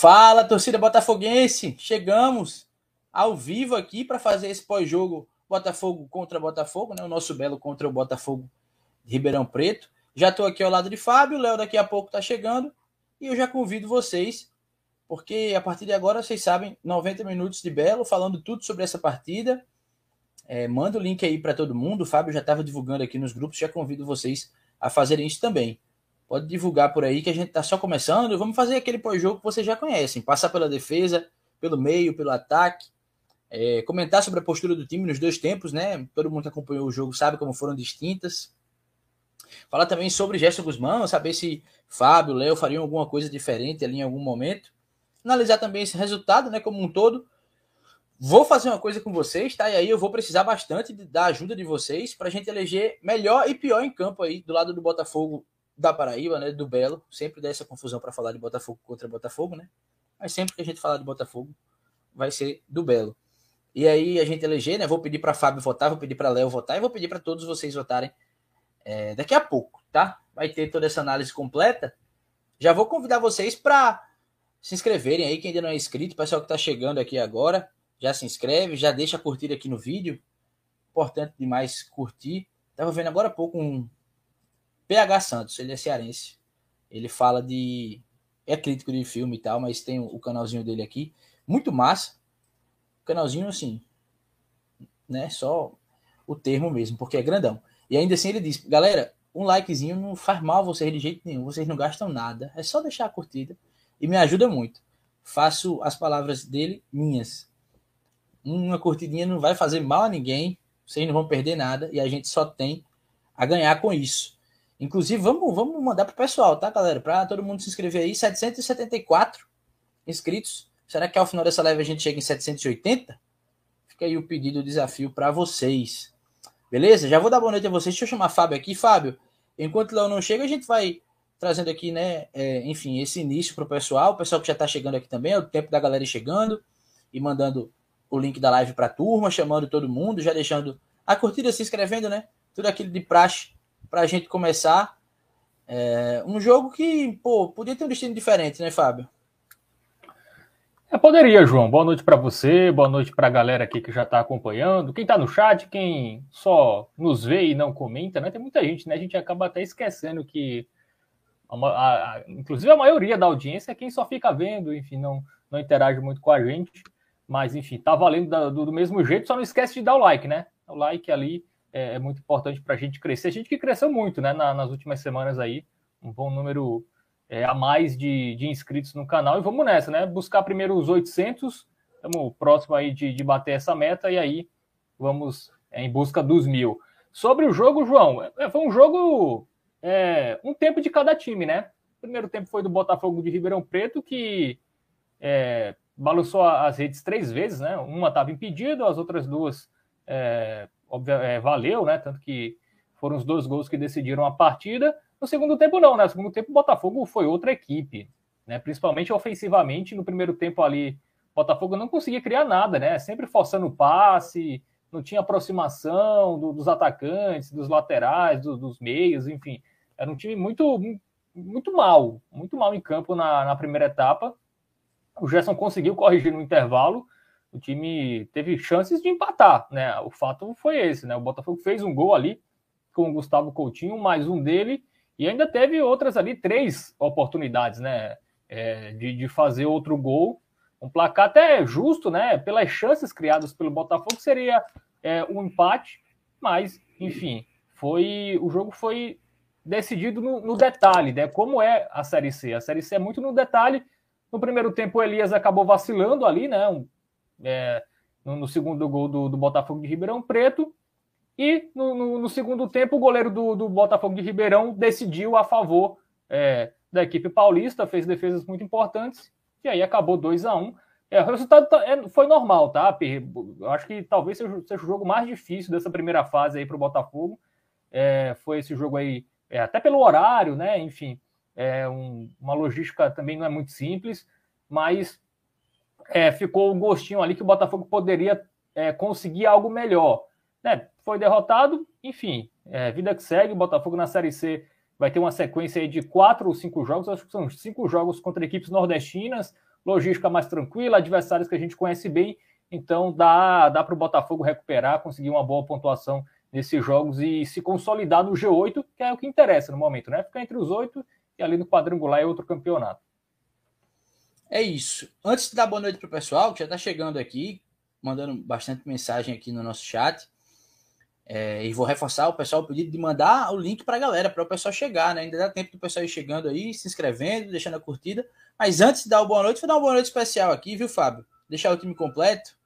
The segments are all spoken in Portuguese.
Fala, torcida botafoguense! Chegamos ao vivo aqui para fazer esse pós-jogo Botafogo contra Botafogo, né? O nosso belo contra o Botafogo de Ribeirão Preto. Já estou aqui ao lado de Fábio, o Léo daqui a pouco está chegando e eu já convido vocês, porque a partir de agora vocês sabem, 90 minutos de Belo, falando tudo sobre essa partida. É, manda o link aí para todo mundo. O Fábio já estava divulgando aqui nos grupos, já convido vocês a fazerem isso também. Pode divulgar por aí que a gente está só começando. Vamos fazer aquele pós-jogo que vocês já conhecem. Passar pela defesa, pelo meio, pelo ataque. É, comentar sobre a postura do time nos dois tempos, né? Todo mundo que acompanhou o jogo sabe como foram distintas. Falar também sobre Gerson Guzmão, saber se Fábio, Léo fariam alguma coisa diferente ali em algum momento. Analisar também esse resultado, né? Como um todo. Vou fazer uma coisa com vocês, tá? E aí eu vou precisar bastante da ajuda de vocês para a gente eleger melhor e pior em campo aí do lado do Botafogo da Paraíba, né, do Belo, sempre dá essa confusão para falar de Botafogo contra Botafogo, né? Mas sempre que a gente falar de Botafogo, vai ser do Belo. E aí a gente eleger, né? Vou pedir para Fábio votar, vou pedir para Léo votar e vou pedir para todos vocês votarem é, daqui a pouco, tá? Vai ter toda essa análise completa. Já vou convidar vocês para se inscreverem aí, quem ainda não é inscrito, pessoal que está chegando aqui agora, já se inscreve, já deixa curtir aqui no vídeo. Importante demais curtir. Tava vendo agora há pouco um, PH Santos, ele é cearense. Ele fala de. É crítico de filme e tal, mas tem o canalzinho dele aqui. Muito massa. Canalzinho, assim. Né? Só o termo mesmo, porque é grandão. E ainda assim ele diz: galera, um likezinho não faz mal a vocês de jeito nenhum. Vocês não gastam nada. É só deixar a curtida. E me ajuda muito. Faço as palavras dele minhas. Uma curtidinha não vai fazer mal a ninguém. Vocês não vão perder nada. E a gente só tem a ganhar com isso. Inclusive, vamos, vamos mandar pro pessoal, tá, galera? Para todo mundo se inscrever aí. 774 inscritos. Será que ao final dessa live a gente chega em 780? Fica aí o pedido, o desafio para vocês. Beleza? Já vou dar boa noite a vocês. Deixa eu chamar Fábio aqui. Fábio, enquanto o Léo não chega, a gente vai trazendo aqui, né? É, enfim, esse início pro pessoal. O pessoal que já tá chegando aqui também. É o tempo da galera chegando e mandando o link da live pra turma, chamando todo mundo, já deixando a curtida, se inscrevendo, né? Tudo aquilo de praxe para a gente começar. É, um jogo que, pô, podia ter um destino diferente, né, Fábio? É, poderia, João. Boa noite para você, boa noite para a galera aqui que já está acompanhando. Quem está no chat, quem só nos vê e não comenta, né? Tem muita gente, né? A gente acaba até esquecendo que, a, a, a, inclusive, a maioria da audiência é quem só fica vendo, enfim, não, não interage muito com a gente. Mas, enfim, tá valendo da, do, do mesmo jeito, só não esquece de dar o like, né? O like ali é, é muito importante para a gente crescer. A gente que cresceu muito né, na, nas últimas semanas aí, um bom número é, a mais de, de, inscritos no canal. E vamos nessa, né? Buscar primeiro os 800, estamos próximo aí de, de, bater essa meta e aí vamos é, em busca dos mil. Sobre o jogo, João, é, foi um jogo, é, um tempo de cada time, né? O primeiro tempo foi do Botafogo de Ribeirão Preto, que é, balançou as redes três vezes, né? Uma estava impedida, as outras duas é, é, valeu, né? Tanto que foram os dois gols que decidiram a partida. No segundo tempo, não, né? No segundo tempo, o Botafogo foi outra equipe, né? Principalmente ofensivamente, no primeiro tempo ali, o Botafogo não conseguia criar nada, né? Sempre forçando o passe, não tinha aproximação do, dos atacantes, dos laterais, do, dos meios, enfim. Era um time muito, muito mal, muito mal em campo na, na primeira etapa. O Gerson conseguiu corrigir no intervalo, o time teve chances de empatar, né? O fato foi esse, né? O Botafogo fez um gol ali com o Gustavo Coutinho, mais um dele, e ainda teve outras ali, três oportunidades, né? É, de, de fazer outro gol. Um placar até justo, né? Pelas chances criadas pelo Botafogo, seria é, um empate, mas, enfim, foi o jogo foi decidido no, no, detalhe, né? Como é a Série C? A Série C é muito no detalhe. No primeiro tempo, o Elias acabou vacilando ali, né? Um, é, no, no, segundo gol do, do, Botafogo de Ribeirão Preto. E no, no, no segundo tempo, o goleiro do, do, Botafogo de Ribeirão decidiu a favor é, da equipe paulista, fez defesas muito importantes, e aí acabou 2 a 1 um. É, o resultado tá, é, foi normal, tá? Eu acho que talvez seja, seja, o jogo mais difícil dessa primeira fase aí para o Botafogo. É, foi esse jogo aí, é, até pelo horário, né? Enfim, é um, uma logística também não é muito simples, mas é, ficou um gostinho ali que o Botafogo poderia é, conseguir algo melhor. Né? Foi derrotado, enfim, é, vida que segue. O Botafogo na Série C vai ter uma sequência de quatro ou cinco jogos, acho que são cinco jogos contra equipes nordestinas. logística mais tranquila, adversários que a gente conhece bem, então dá, dá para o Botafogo recuperar, conseguir uma boa pontuação nesses jogos e se consolidar no G8, que é o que interessa no momento, né? Ficar entre os oito e ali no quadrangular é outro campeonato. É isso. Antes de dar boa noite para o pessoal, que já está chegando aqui, mandando bastante mensagem aqui no nosso chat, é, e vou reforçar o pessoal o pedido de mandar o link para a galera, para o pessoal chegar, né? Ainda dá tempo do pessoal ir chegando aí, se inscrevendo, deixando a curtida. Mas antes de dar o boa noite, vou dar uma boa noite especial aqui, viu, Fábio? Deixar o time completo.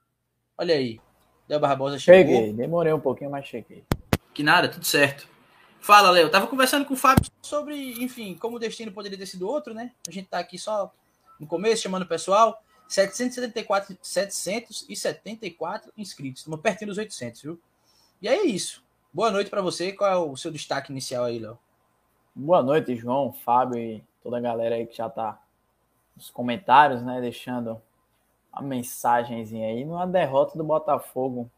Olha aí. Del Barbosa chegou. Cheguei, demorei um pouquinho, mas cheguei. Que nada, tudo certo. Fala, Léo. Tava conversando com o Fábio sobre, enfim, como o destino poderia ter sido outro, né? A gente tá aqui só no começo, chamando o pessoal. 774, 774 inscritos. Estamos pertinho dos 800, viu? E aí é isso. Boa noite para você. Qual é o seu destaque inicial aí, Léo? Boa noite, João, Fábio e toda a galera aí que já tá nos comentários, né? Deixando uma mensagenzinha aí numa derrota do Botafogo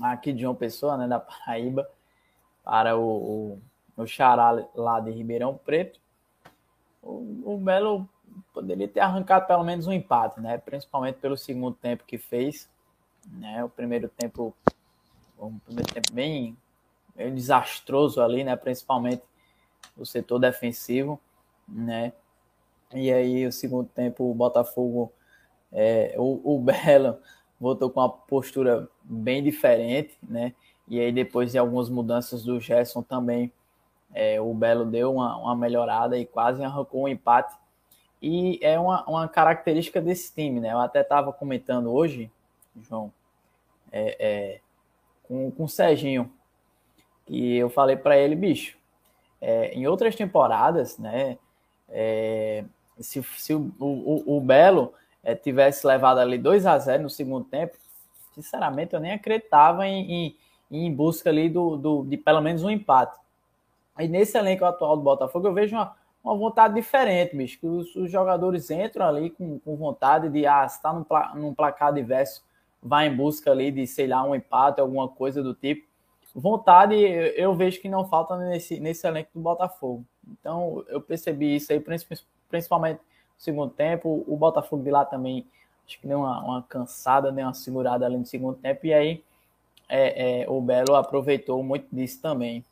aqui de João Pessoa, né? Da Paraíba, para o, o, o Xará lá de Ribeirão Preto. O, o Belo poderia ter arrancado pelo menos um empate, né? Principalmente pelo segundo tempo que fez, né? O primeiro tempo, um primeiro tempo bem, bem desastroso ali, né? Principalmente o setor defensivo, né? E aí o segundo tempo o Botafogo, é, o, o Belo voltou com uma postura bem diferente, né? E aí depois de algumas mudanças do Gerson também, é, o Belo deu uma, uma melhorada e quase arrancou um empate e é uma, uma característica desse time, né? Eu até estava comentando hoje, João, é, é, com, com o Serginho, e eu falei para ele, bicho, é, em outras temporadas, né? É, se, se o, o, o Belo é, tivesse levado ali 2 a 0 no segundo tempo, sinceramente eu nem acreditava em, em, em busca ali do, do, de pelo menos um empate. E nesse elenco atual do Botafogo, eu vejo uma, uma vontade diferente, bicho. Que os, os jogadores entram ali com, com vontade de, ah, se tá num, num placar diverso, vai em busca ali de, sei lá, um empate, alguma coisa do tipo. Vontade eu, vejo que não falta nesse, nesse elenco do Botafogo. Então eu percebi isso aí, principalmente no segundo tempo. O Botafogo de lá também, acho que deu uma, uma cansada, deu uma segurada ali no segundo tempo. E aí é, é, o Belo aproveitou muito disso também.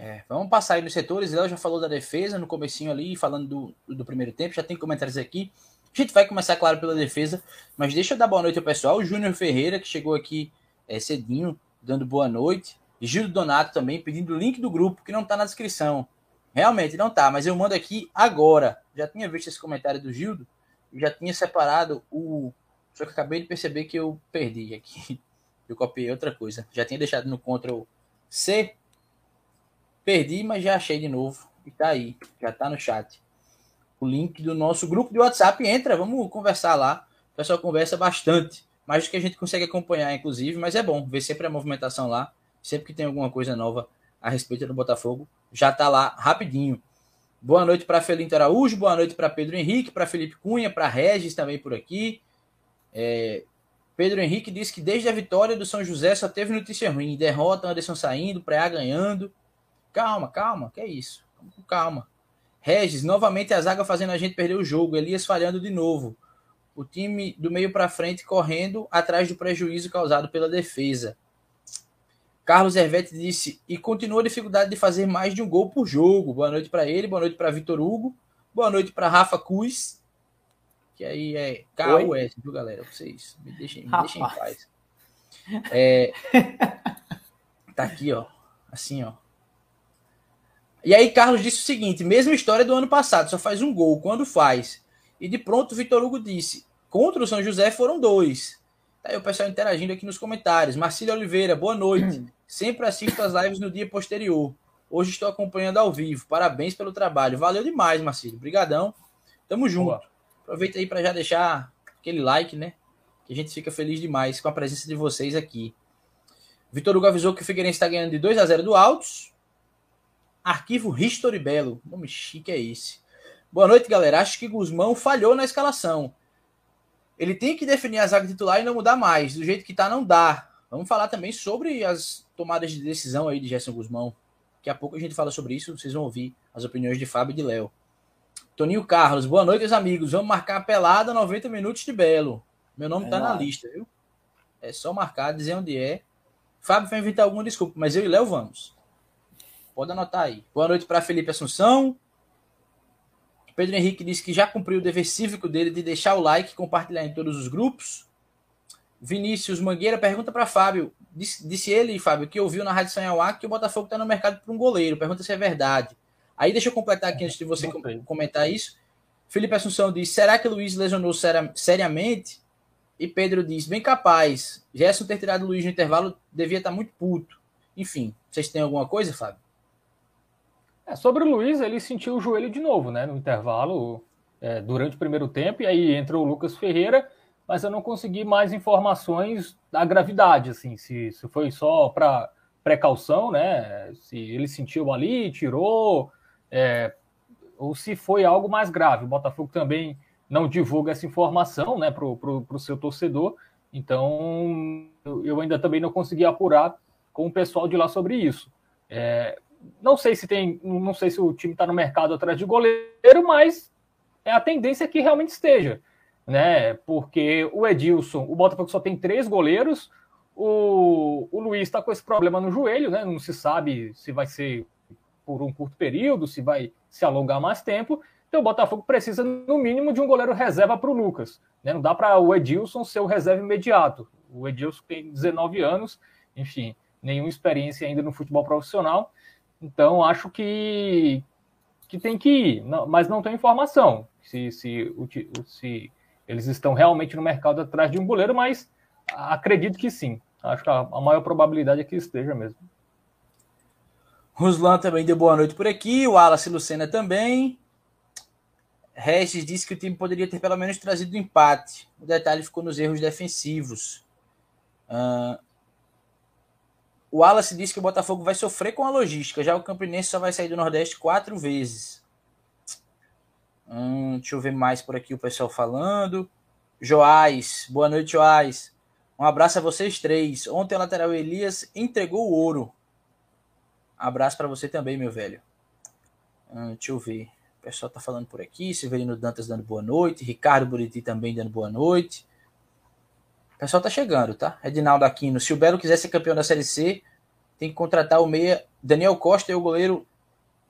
É, vamos passar aí nos setores. Léo já falou da defesa no comecinho ali, falando do, do primeiro tempo. Já tem comentários aqui. A gente vai começar, claro, pela defesa, mas deixa eu dar boa noite ao pessoal. O Júnior Ferreira, que chegou aqui é, cedinho, dando boa noite. Gil Donato também, pedindo o link do grupo, que não está na descrição. Realmente não tá, mas eu mando aqui agora. Já tinha visto esse comentário do Gildo, já tinha separado o. Só que acabei de perceber que eu perdi aqui. Eu copiei outra coisa. Já tinha deixado no Ctrl C Perdi, mas já achei de novo. E tá aí, já tá no chat. O link do nosso grupo de WhatsApp. Entra, vamos conversar lá. O pessoal conversa bastante. Mais do que a gente consegue acompanhar, inclusive. Mas é bom ver sempre a movimentação lá. Sempre que tem alguma coisa nova a respeito do Botafogo, já tá lá rapidinho. Boa noite para Felinto Araújo, boa noite para Pedro Henrique, para Felipe Cunha, para Regis também por aqui. É, Pedro Henrique disse que desde a vitória do São José só teve notícia ruim. Derrota, Anderson saindo, Preá ganhando. Calma, calma, que é isso? Calma. Regis, novamente a zaga fazendo a gente perder o jogo. Elias falhando de novo. O time do meio para frente correndo atrás do prejuízo causado pela defesa. Carlos Hervete disse e continua a dificuldade de fazer mais de um gol por jogo. Boa noite para ele, boa noite para Vitor Hugo, boa noite para Rafa Cus, que aí é KUS, viu galera? Vocês me deixem, me deixem em paz. É, tá aqui, ó, assim, ó. E aí Carlos disse o seguinte: mesma história do ano passado, só faz um gol quando faz. E de pronto o Vitor Hugo disse: contra o São José foram dois. Tá aí o pessoal interagindo aqui nos comentários. Marcílio Oliveira, boa noite. Sempre assisto as lives no dia posterior. Hoje estou acompanhando ao vivo. Parabéns pelo trabalho. Valeu demais, Marcílio. Obrigadão. Tamo junto. Boa. Aproveita aí para já deixar aquele like, né? Que a gente fica feliz demais com a presença de vocês aqui. Vitor Hugo avisou que o Figueirense está ganhando de 2 a 0 do Altos. Arquivo History Belo. Nome chique é esse. Boa noite, galera. Acho que Guzmão falhou na escalação. Ele tem que definir a zaga titular e não mudar mais. Do jeito que tá, não dá. Vamos falar também sobre as tomadas de decisão aí de Gerson Guzmão. Daqui a pouco a gente fala sobre isso. Vocês vão ouvir as opiniões de Fábio e de Léo. Toninho Carlos, boa noite, meus amigos. Vamos marcar a pelada 90 minutos de Belo. Meu nome é tá na lista, viu? É só marcar, dizer onde é. Fábio vai inventar alguma desculpa, mas eu e Léo vamos. Pode anotar aí. Boa noite para Felipe Assunção. Pedro Henrique disse que já cumpriu o dever cívico dele de deixar o like e compartilhar em todos os grupos. Vinícius Mangueira pergunta para Fábio. Disse, disse, ele, Fábio, que ouviu na Rádio Sanhauá que o Botafogo está no mercado para um goleiro. Pergunta se é verdade. Aí deixa eu completar aqui antes de você comentar isso. Felipe Assunção diz: será que Luiz lesionou seriamente? E Pedro diz: bem capaz. Gerson ter tirado o Luiz no intervalo devia estar tá muito puto. Enfim, vocês têm alguma coisa, Fábio? É, sobre o Luiz, ele sentiu o joelho de novo, né? No intervalo, é, durante o primeiro tempo, e aí entrou o Lucas Ferreira, mas eu não consegui mais informações da gravidade, assim, se, se foi só para precaução, né? Se ele sentiu ali, tirou, é, ou se foi algo mais grave. O Botafogo também não divulga essa informação, né, para o seu torcedor. Então, eu ainda também não consegui apurar com o pessoal de lá sobre isso. É, não sei se tem, não sei se o time está no mercado atrás de goleiro, mas é a tendência que realmente esteja, né? Porque o Edilson, o Botafogo só tem três goleiros, o, o Luiz está com esse problema no joelho, né? Não se sabe se vai ser por um curto período, se vai se alongar mais tempo. Então o Botafogo precisa, no mínimo, de um goleiro reserva para o Lucas. Né? Não dá para o Edilson ser o reserva imediato. O Edilson tem 19 anos, enfim, nenhuma experiência ainda no futebol profissional. Então, acho que, que tem que ir, não, mas não tem informação se, se, se eles estão realmente no mercado atrás de um goleiro, mas acredito que sim. Acho que a, a maior probabilidade é que esteja mesmo. Ruslan também deu boa noite por aqui, o Wallace Lucena também. Regis disse que o time poderia ter pelo menos trazido um empate. O detalhe ficou nos erros defensivos. Uh, o Wallace disse que o Botafogo vai sofrer com a logística. Já o Campinense só vai sair do Nordeste quatro vezes. Hum, deixa eu ver mais por aqui o pessoal falando. Joás, boa noite, Joás. Um abraço a vocês três. Ontem o lateral Elias entregou o ouro. Abraço para você também, meu velho. Hum, deixa eu ver. O pessoal tá falando por aqui. Severino Dantas dando boa noite. Ricardo Buriti também dando boa noite. O pessoal tá chegando, tá? Edinaldo Aquino. Se o Belo quiser ser campeão da Série C, tem que contratar o meia Daniel Costa e o goleiro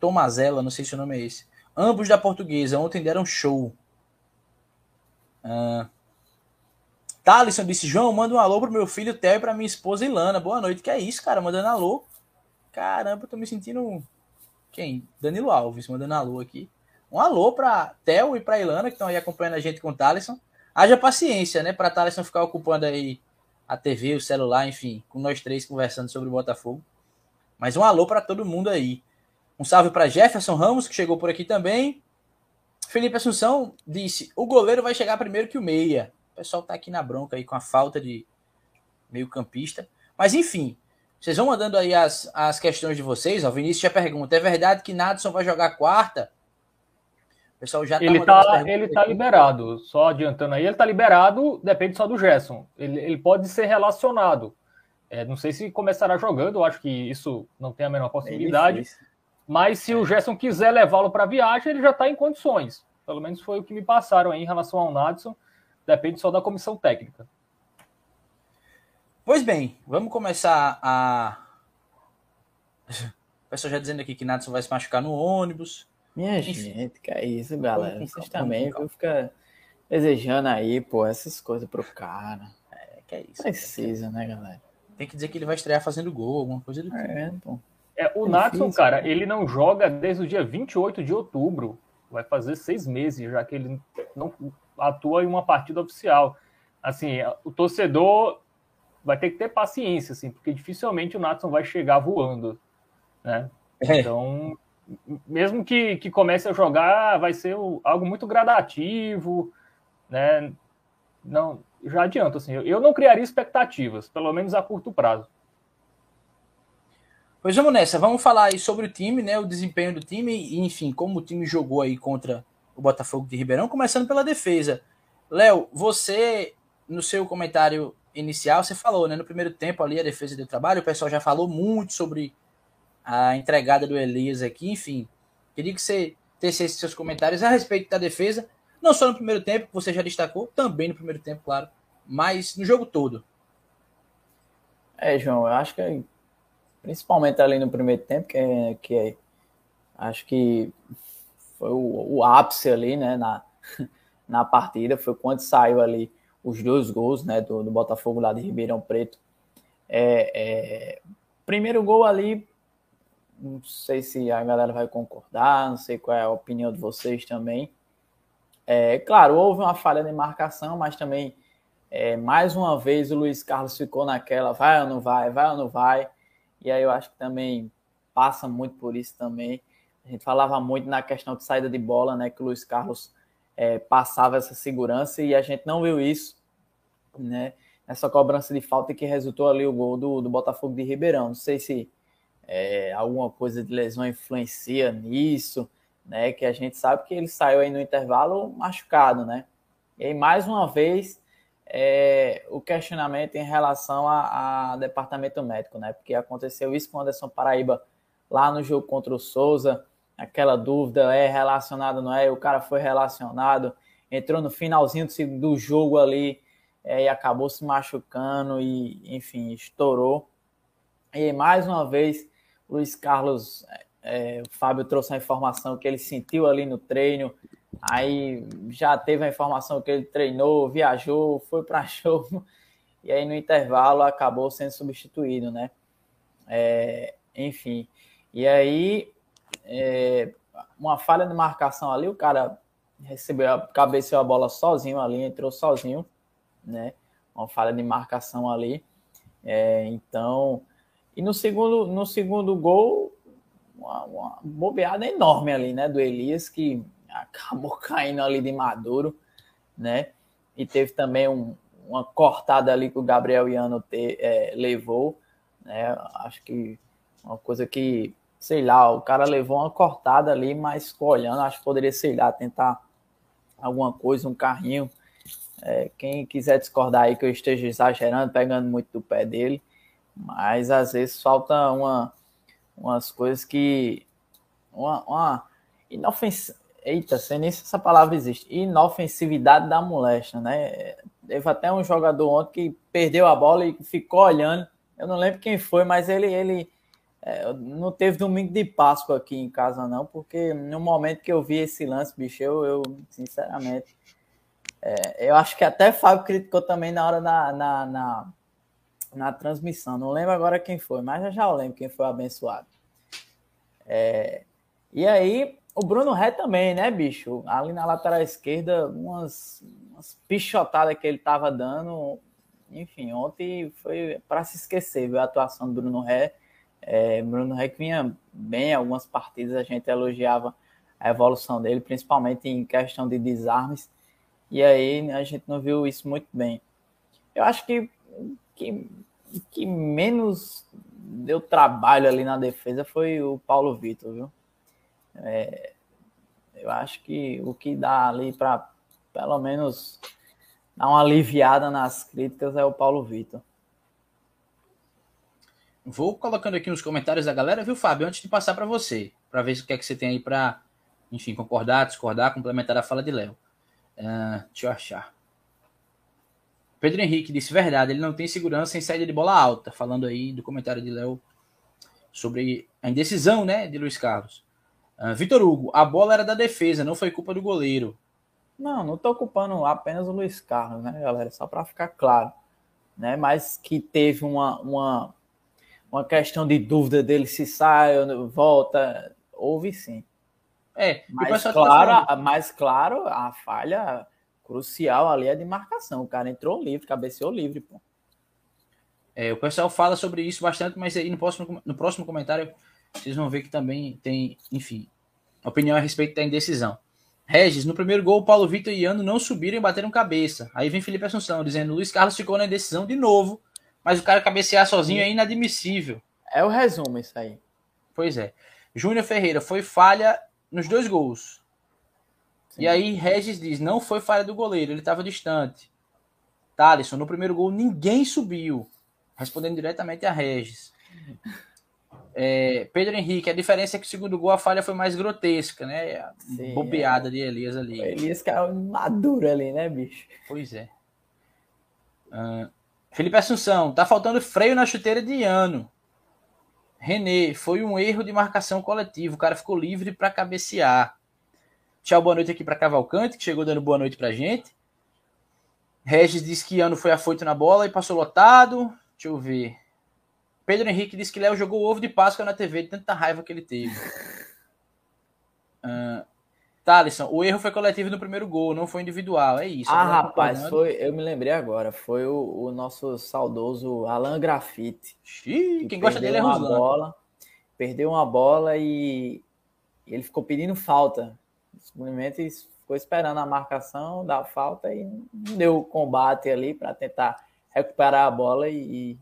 Tomazella, não sei se o nome é esse. Ambos da portuguesa, ontem deram show. Uh, Thalisson disse: João, manda um alô pro meu filho Theo e pra minha esposa Ilana. Boa noite. Que é isso, cara? Mandando alô. Caramba, tô me sentindo. Quem? Danilo Alves, mandando alô aqui. Um alô pra Theo e pra Ilana, que estão aí acompanhando a gente com o Thalisson haja paciência, né? Para Thales não ficar ocupando aí a TV, o celular, enfim, com nós três conversando sobre o Botafogo. Mas um alô para todo mundo aí. Um salve para Jefferson Ramos, que chegou por aqui também. Felipe Assunção disse: o goleiro vai chegar primeiro que o meia. O pessoal tá aqui na bronca aí com a falta de meio-campista. Mas enfim, vocês vão mandando aí as, as questões de vocês. O Vinícius já pergunta: é verdade que Nadson vai jogar quarta? O pessoal já tá ele tá, ele tá liberado, só adiantando aí, ele tá liberado, depende só do Gerson. Ele, ele pode ser relacionado. É, não sei se começará jogando, eu acho que isso não tem a menor possibilidade. É mas se é. o Gerson quiser levá-lo para viagem, ele já está em condições. Pelo menos foi o que me passaram aí em relação ao Nadson. Depende só da comissão técnica. Pois bem, vamos começar a. O pessoal já dizendo aqui que Nadson vai se machucar no ônibus. Minha gente, que é isso, galera. Vocês também viu, fica desejando aí, pô, essas coisas pro cara. É, que é isso. Precisa, né, galera? Tem que dizer que ele vai estrear fazendo gol, alguma coisa do tipo. É, pô. É, o é Natson, cara, né? ele não joga desde o dia 28 de outubro. Vai fazer seis meses, já que ele não atua em uma partida oficial. Assim, o torcedor vai ter que ter paciência, assim, porque dificilmente o Natson vai chegar voando, né? É. Então, mesmo que, que comece a jogar, vai ser algo muito gradativo, né? Não, já adianto, assim, eu não criaria expectativas, pelo menos a curto prazo. Pois vamos nessa, vamos falar aí sobre o time, né? O desempenho do time e, enfim, como o time jogou aí contra o Botafogo de Ribeirão, começando pela defesa. Léo, você, no seu comentário inicial, você falou, né? No primeiro tempo ali, a defesa deu trabalho, o pessoal já falou muito sobre a entregada do Elias aqui, enfim. Queria que você tecer seus comentários a respeito da defesa, não só no primeiro tempo, que você já destacou, também no primeiro tempo, claro, mas no jogo todo. É, João, eu acho que principalmente ali no primeiro tempo, que, é, que é, acho que foi o, o ápice ali, né, na, na partida, foi quando saiu ali os dois gols, né, do, do Botafogo lá de Ribeirão Preto. É, é, primeiro gol ali, não sei se a galera vai concordar, não sei qual é a opinião de vocês também. É, claro, houve uma falha de marcação, mas também, é, mais uma vez, o Luiz Carlos ficou naquela, vai ou não vai, vai ou não vai. E aí eu acho que também passa muito por isso também. A gente falava muito na questão de saída de bola, né? Que o Luiz Carlos é, passava essa segurança e a gente não viu isso, né? Nessa cobrança de falta que resultou ali o gol do, do Botafogo de Ribeirão. Não sei se é, alguma coisa de lesão influencia nisso, né? Que a gente sabe que ele saiu aí no intervalo machucado, né? E aí, mais uma vez, é, o questionamento em relação a, a, departamento médico, né? Porque aconteceu isso com o Anderson Paraíba lá no jogo contra o Souza, aquela dúvida é relacionado, não é? O cara foi relacionado, entrou no finalzinho do jogo ali é, e acabou se machucando e, enfim, estourou. E mais uma vez, Luiz Carlos, é, o Fábio trouxe a informação que ele sentiu ali no treino, Aí já teve a informação que ele treinou, viajou, foi para show, e aí no intervalo acabou sendo substituído, né? É, enfim. E aí, é, uma falha de marcação ali, o cara recebeu, cabeceou a bola sozinho ali, entrou sozinho, né? Uma falha de marcação ali. É, então, e no segundo, no segundo gol, uma, uma bobeada enorme ali, né? Do Elias, que acabou caindo ali de Maduro, né? E teve também um, uma cortada ali que o Gabriel Iano te, é, levou, né? Acho que uma coisa que, sei lá, o cara levou uma cortada ali, mas olhando, acho que poderia, sei lá, tentar alguma coisa, um carrinho. É, quem quiser discordar aí que eu esteja exagerando, pegando muito do pé dele, mas às vezes falta uma, umas coisas que. Uma, uma inofensiva Eita, sei nem se essa palavra existe. Inofensividade da moléstia, né? Teve até um jogador ontem que perdeu a bola e ficou olhando. Eu não lembro quem foi, mas ele, ele é, não teve domingo de Páscoa aqui em casa, não, porque no momento que eu vi esse lance, bicho, eu, eu sinceramente. É, eu acho que até Fábio criticou também na hora da, na, na, na transmissão. Não lembro agora quem foi, mas já já eu lembro quem foi abençoado. É, e aí, o Bruno Ré também, né, bicho? Ali na lateral esquerda, umas, umas pichotadas que ele tava dando. Enfim, ontem foi para se esquecer viu, a atuação do Bruno Ré. É, Bruno Ré que vinha bem algumas partidas, a gente elogiava a evolução dele, principalmente em questão de desarmes. E aí a gente não viu isso muito bem. Eu acho que que, que menos deu trabalho ali na defesa foi o Paulo Vitor, viu? É, eu acho que o que dá ali para, pelo menos, dar uma aliviada nas críticas é o Paulo Vitor. Vou colocando aqui nos comentários da galera, viu, Fábio? Antes de passar para você, para ver o que é que você tem aí para, enfim, concordar, discordar, complementar a fala de Léo. Uh, deixa eu achar. Pedro Henrique disse verdade, ele não tem segurança em saída de bola alta, falando aí do comentário de Léo sobre a indecisão, né, de Luiz Carlos. Uh, Vitor Hugo, a bola era da defesa, não foi culpa do goleiro. Não, não estou culpando apenas o Luiz Carlos, né, galera? Só para ficar claro. Né? Mas que teve uma, uma, uma questão de dúvida dele se sai ou volta, houve sim. É, mas claro, tá mais claro, a falha crucial ali é de marcação. O cara entrou livre, cabeceou livre, pô. É, o pessoal fala sobre isso bastante, mas aí no próximo, no próximo comentário vocês vão ver que também tem, enfim, opinião a respeito da indecisão. Regis, no primeiro gol, Paulo Vitor e Iano não subiram e bateram cabeça. Aí vem Felipe Assunção dizendo: Luiz Carlos ficou na indecisão de novo, mas o cara cabecear sozinho é inadmissível. É o resumo isso aí. Pois é. Júnior Ferreira, foi falha nos dois gols. Sim. E aí Regis diz: não foi falha do goleiro, ele estava distante. Thaleson, no primeiro gol ninguém subiu. Respondendo diretamente a Regis. É, Pedro Henrique, a diferença é que o segundo gol a falha foi mais grotesca, né? A Sim, bobeada é. de Elias ali. Elias caiu maduro ali, né, bicho? Pois é. Ah, Felipe Assunção, tá faltando freio na chuteira de ano. René, foi um erro de marcação coletivo. O cara ficou livre para cabecear. Tchau, boa noite aqui para Cavalcante, que chegou dando boa noite pra gente. Regis disse que ano foi afoito na bola e passou lotado. Deixa eu ver. Pedro Henrique disse que Léo jogou ovo de Páscoa na TV de tanta raiva que ele teve. Uh, Thalisson, o erro foi coletivo no primeiro gol, não foi individual. É isso. Ah, Agora rapaz, foi, eu me lembrei agora. Foi o, o nosso saudoso Alan Grafite. Que quem gosta dele é Ruslan. bola, Perdeu uma bola e ele ficou pedindo falta. Simplesmente ficou esperando a marcação da falta e deu combate ali para tentar recuperar a bola e,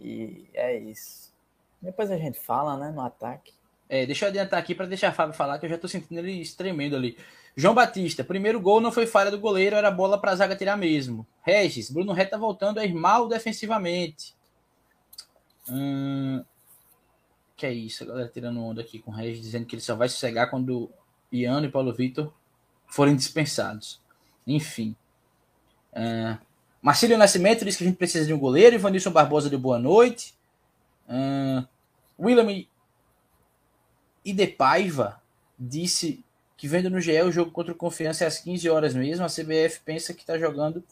e é isso. Depois a gente fala, né, no ataque. É, deixa eu adiantar aqui para deixar a Fábio falar, que eu já tô sentindo ele tremendo ali. João Batista, primeiro gol não foi falha do goleiro, era bola para a zaga tirar mesmo. Regis, Bruno Ré tá voltando a ir mal defensivamente. Hum, que é isso, a galera tirando onda aqui com o Regis, dizendo que ele só vai sossegar quando Iano e Paulo Vitor forem dispensados. Enfim. Uh, Marcílio Nascimento diz que a gente precisa de um goleiro. Ivanilson Barbosa deu boa noite. Uh, William e De Paiva disse que vendo no GE o jogo contra o Confiança é às 15 horas mesmo. A CBF pensa que está jogando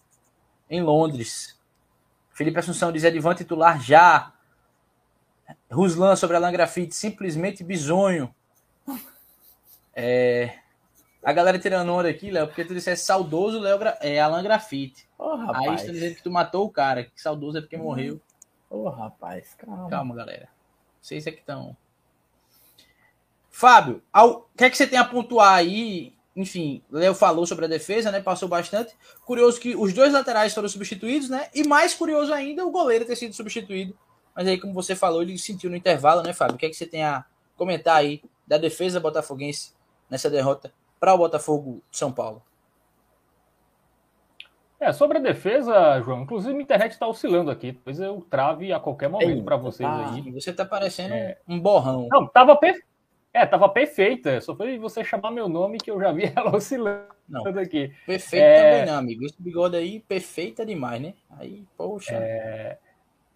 em Londres. Felipe Assunção diz Edvan titular já. Ruslan sobre Alan Grafite, simplesmente bizonho. É, a galera tirando onda aqui, Léo, porque tu disse é saudoso Léo Gra... é Alan Grafite. Ô, rapaz. Aí está dizendo que tu matou o cara, que saudoso é porque morreu. Ô, rapaz, calma. Calma, galera. Vocês é que estão. Fábio, ao... o que é que você tem a pontuar aí? Enfim, Léo falou sobre a defesa, né? Passou bastante. Curioso que os dois laterais foram substituídos, né? E mais curioso ainda o goleiro ter sido substituído. Mas aí, como você falou, ele sentiu no intervalo, né, Fábio? O que é que você tem a comentar aí da defesa botafoguense nessa derrota para o Botafogo São Paulo? É, sobre a defesa, João, inclusive minha internet está oscilando aqui, depois eu trave a qualquer momento para vocês tá. aí. Você tá parecendo é... um borrão. Não, tava perfeito. É, tava perfeita. Só foi você chamar meu nome que eu já vi ela oscilando não, aqui. Perfeito é... também não, amigo. Esse bigode aí, perfeita demais, né? Aí, poxa. É...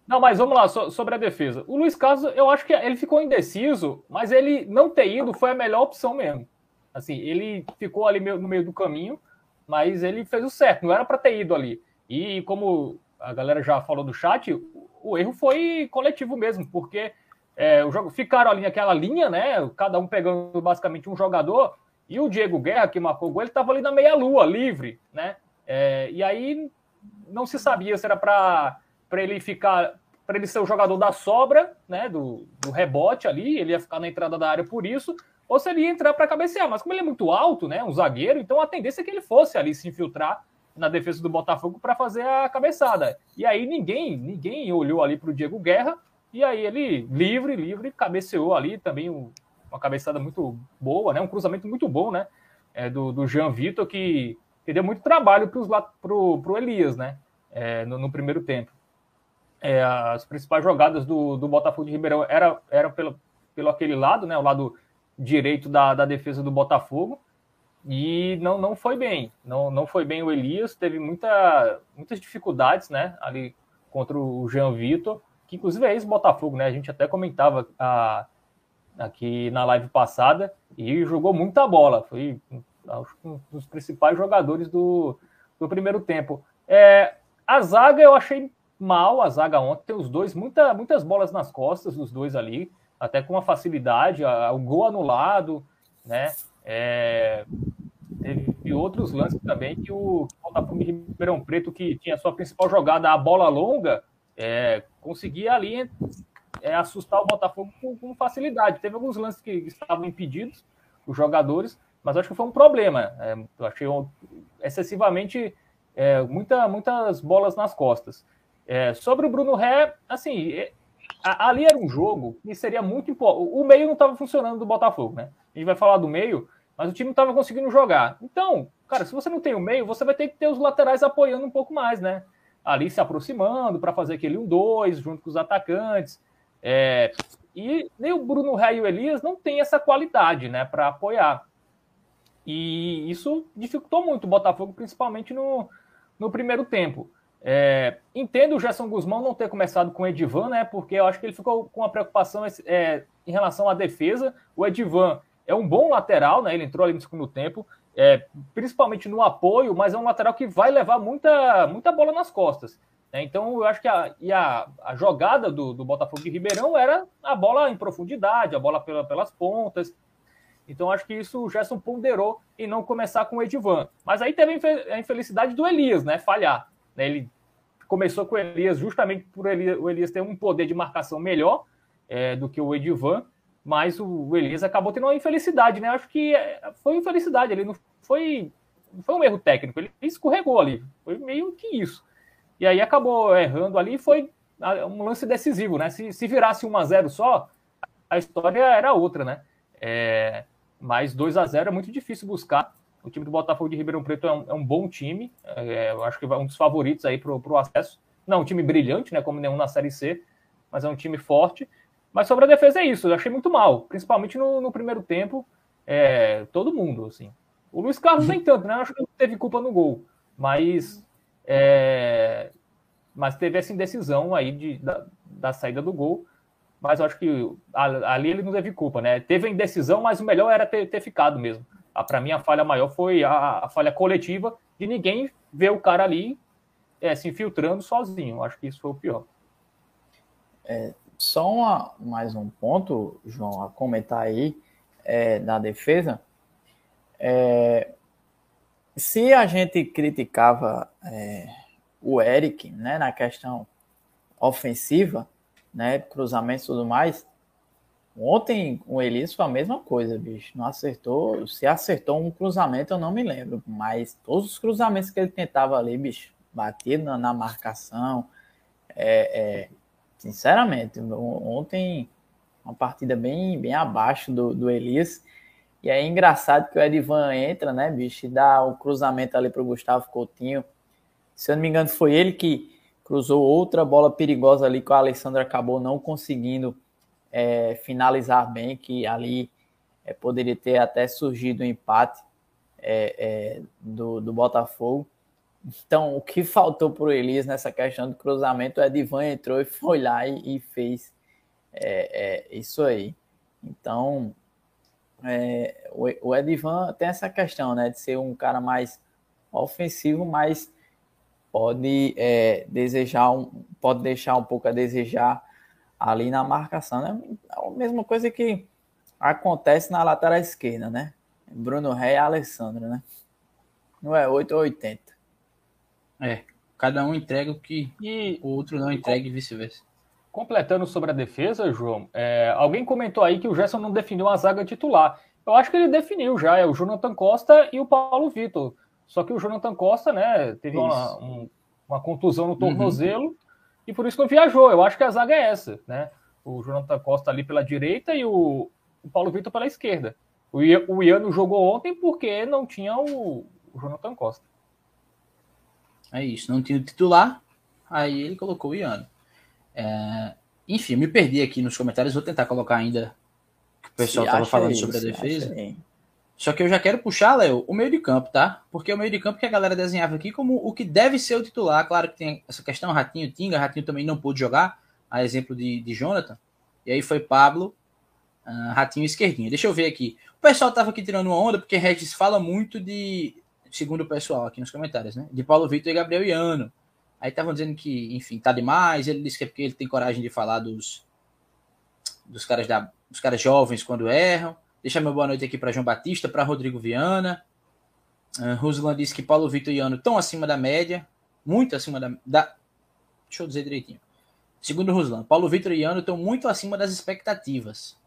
Não, mas vamos lá, so, sobre a defesa. O Luiz Carlos, eu acho que ele ficou indeciso, mas ele não ter ido foi a melhor opção mesmo. Assim, ele ficou ali no meio do caminho, mas ele fez o certo, não era para ter ido ali. E como a galera já falou do chat, o, erro foi coletivo mesmo, porque é, o jogo ficaram ali naquela linha, né? Cada um pegando basicamente um jogador, e o Diego Guerra, que marcou o gol, ele estava ali na meia-lua, livre, né? É, e aí não se sabia se era para ele ficar, para ele ser o jogador da sobra, né? Do, do rebote ali, ele ia ficar na entrada da área por isso, ou se ele ia entrar para cabecear. Mas como ele é muito alto, né? Um zagueiro, então a tendência é que ele fosse ali se infiltrar na defesa do Botafogo para fazer a cabeçada. E aí ninguém, ninguém olhou ali para o Diego Guerra. E aí ele, livre, livre, cabeceou ali também um, uma cabeçada muito boa, né? Um cruzamento muito bom, né? É, do, do Jean Vitor, que, que deu muito trabalho para o Elias, né? É, no, no, primeiro tempo. É, as principais jogadas do, do Botafogo de Ribeirão eram era pelo, pelo aquele lado, né? O lado direito da, da defesa do Botafogo. E não, não foi bem. Não, não foi bem o Elias. Teve muita, muitas dificuldades, né? Ali contra o Jean Vitor que inclusive é ex-Botafogo, né? A gente até comentava a, aqui na live passada e jogou muita bola. Foi um dos principais jogadores do, do primeiro tempo. É, a zaga eu achei mal, a zaga ontem, os dois, muita, muitas bolas nas costas dos dois ali, até com uma facilidade, o gol anulado, né? É, teve outros lances também que o Botafogo de Ribeirão Preto, que tinha sua principal jogada, a bola longa, é, conseguia ali é, assustar o Botafogo com, com, facilidade. Teve alguns lances que estavam impedidos, os jogadores, mas acho que foi um problema. É, eu achei excessivamente é, muita, muitas bolas nas costas. É, sobre o Bruno Ré, assim, é, ali era um jogo que seria muito importante. O meio não estava funcionando do Botafogo, né? A gente vai falar do meio, mas o time não estava conseguindo jogar. Então, cara, se você não tem o meio, você vai ter que ter os laterais apoiando um pouco mais, né? ali se aproximando para fazer aquele 1-2 junto com os atacantes. É, E nem o Bruno Ré e o Elias não têm essa qualidade, né, para apoiar. E isso dificultou muito o Botafogo, principalmente no, no primeiro tempo. É, entendo o Gerson Guzmão não ter começado com o Edivan, né? Porque eu acho que ele ficou com uma preocupação é, em relação à defesa. O Edivan é um bom lateral, né? Ele entrou ali no segundo tempo, é, principalmente no apoio, mas é um lateral que vai levar muita, muita bola nas costas. Né? Então eu acho que a, a, a jogada do, do Botafogo de Ribeirão era a bola em profundidade, a bola pela, pelas pontas. Então acho que isso o Gerson ponderou em não começar com o Edivan. Mas aí teve a infelicidade do Elias, né? Falhar. Né? Ele começou com o Elias justamente por Elias, o Elias ter um poder de marcação melhor é, do que o Edivan, mas o Elias acabou tendo uma infelicidade, né? Acho que é, foi infelicidade, ele não foi, não foi um erro técnico, ele escorregou ali, foi meio que isso. E aí acabou errando ali e foi um lance decisivo, né? Se, se virasse 1 a 0 só, a história era outra, né? É, mas 2 a 0 é muito difícil buscar. O time do Botafogo de Ribeirão Preto é um, é um bom time. É, eu acho que é um dos favoritos aí para o acesso. Não um time brilhante, né? Como nenhum na Série C, mas é um time forte. Mas sobre a defesa é isso. Eu achei muito mal, principalmente no, no primeiro tempo. É, todo mundo, assim. O Luiz Carlos nem tanto, né? Acho que não teve culpa no gol. Mas, é, mas teve essa indecisão aí de, da, da saída do gol mas eu acho que ali ele não teve culpa, né? Teve a indecisão, mas o melhor era ter, ter ficado mesmo. Para mim, a falha maior foi a, a, falha coletiva de ninguém ver o cara ali é, se infiltrando sozinho. Acho que isso foi o pior. É, só uma, mais um ponto, João, a comentar aí é, na defesa. É, se a gente criticava é, o Eric né, na questão ofensiva, né, cruzamentos e tudo mais, Ontem o Elias foi a mesma coisa, bicho. Não acertou. Se acertou um cruzamento, eu não me lembro. Mas todos os cruzamentos que ele tentava ali, bicho, batido na, na marcação. É, é, sinceramente, ontem uma partida bem, bem abaixo do, do Elias. E é engraçado que o Edivan entra, né, bicho, e dá o cruzamento ali para o Gustavo Coutinho. Se eu não me engano, foi ele que cruzou outra bola perigosa ali que o Alessandro acabou não conseguindo é, finalizar bem, que ali é, poderia ter até surgido um empate é, é do, do Botafogo. Então, o que faltou para o Elias nessa questão do cruzamento, o Edivan entrou e foi lá e, e fez é, é, isso aí. Então, o, o Edivan tem essa questão né, de ser um cara mais ofensivo, mas pode desejar um, pode deixar um pouco a desejar ali na marcação. Né? É a mesma coisa que acontece na lateral esquerda, né? Bruno Ré e Alessandro, né? Não é 8 ou 80. É, cada um entrega o que e... o outro não entrega e vice-versa. Completando sobre a defesa, João, é, alguém comentou aí que o Gerson não definiu a zaga titular. Eu acho que ele definiu já, é o Jonathan Costa e o Paulo Vitor. Só que o Jonathan Costa, né, teve uma, um, uma contusão no tornozelo, uhum e por isso não viajou. Eu acho que a zaga é essa, né? O Jonathan Costa ali pela direita e o, o Paulo Vitor pela esquerda. O, o Iano jogou ontem porque não tinha o, o Jonathan Costa. É isso, não tinha o titular, aí ele colocou o Iano. É, enfim, me perdi aqui nos comentários, vou tentar colocar ainda o que o pessoal estava falando isso, sobre a defesa. Só que eu já quero puxar, Léo, o meio de campo, tá? Porque o meio de campo que a galera desenhava aqui como o que deve ser o titular. Claro que tem essa questão, Ratinho, Tinga, Ratinho também não pôde jogar, a exemplo de, de Jonathan. E aí foi Pablo, uh, Ratinho esquerdinha. Deixa eu ver aqui. O pessoal tava aqui tirando uma onda, porque Regis fala muito de, segundo o pessoal aqui nos comentários, né? De Paulo Vitor e Gabriel Iano. Aí estavam dizendo que, enfim, tá demais. Ele disse que é porque ele tem coragem de falar dos, dos caras da, dos caras jovens quando erram. Deixa meu boa noite aqui para João Batista, para Rodrigo Viana. Uh, Ruslan disse que Paulo Vitor e Ano estão acima da média, muito acima da, da. Deixa eu dizer direitinho. Segundo Ruslan, Paulo Vitor e Ano estão muito acima das expectativas.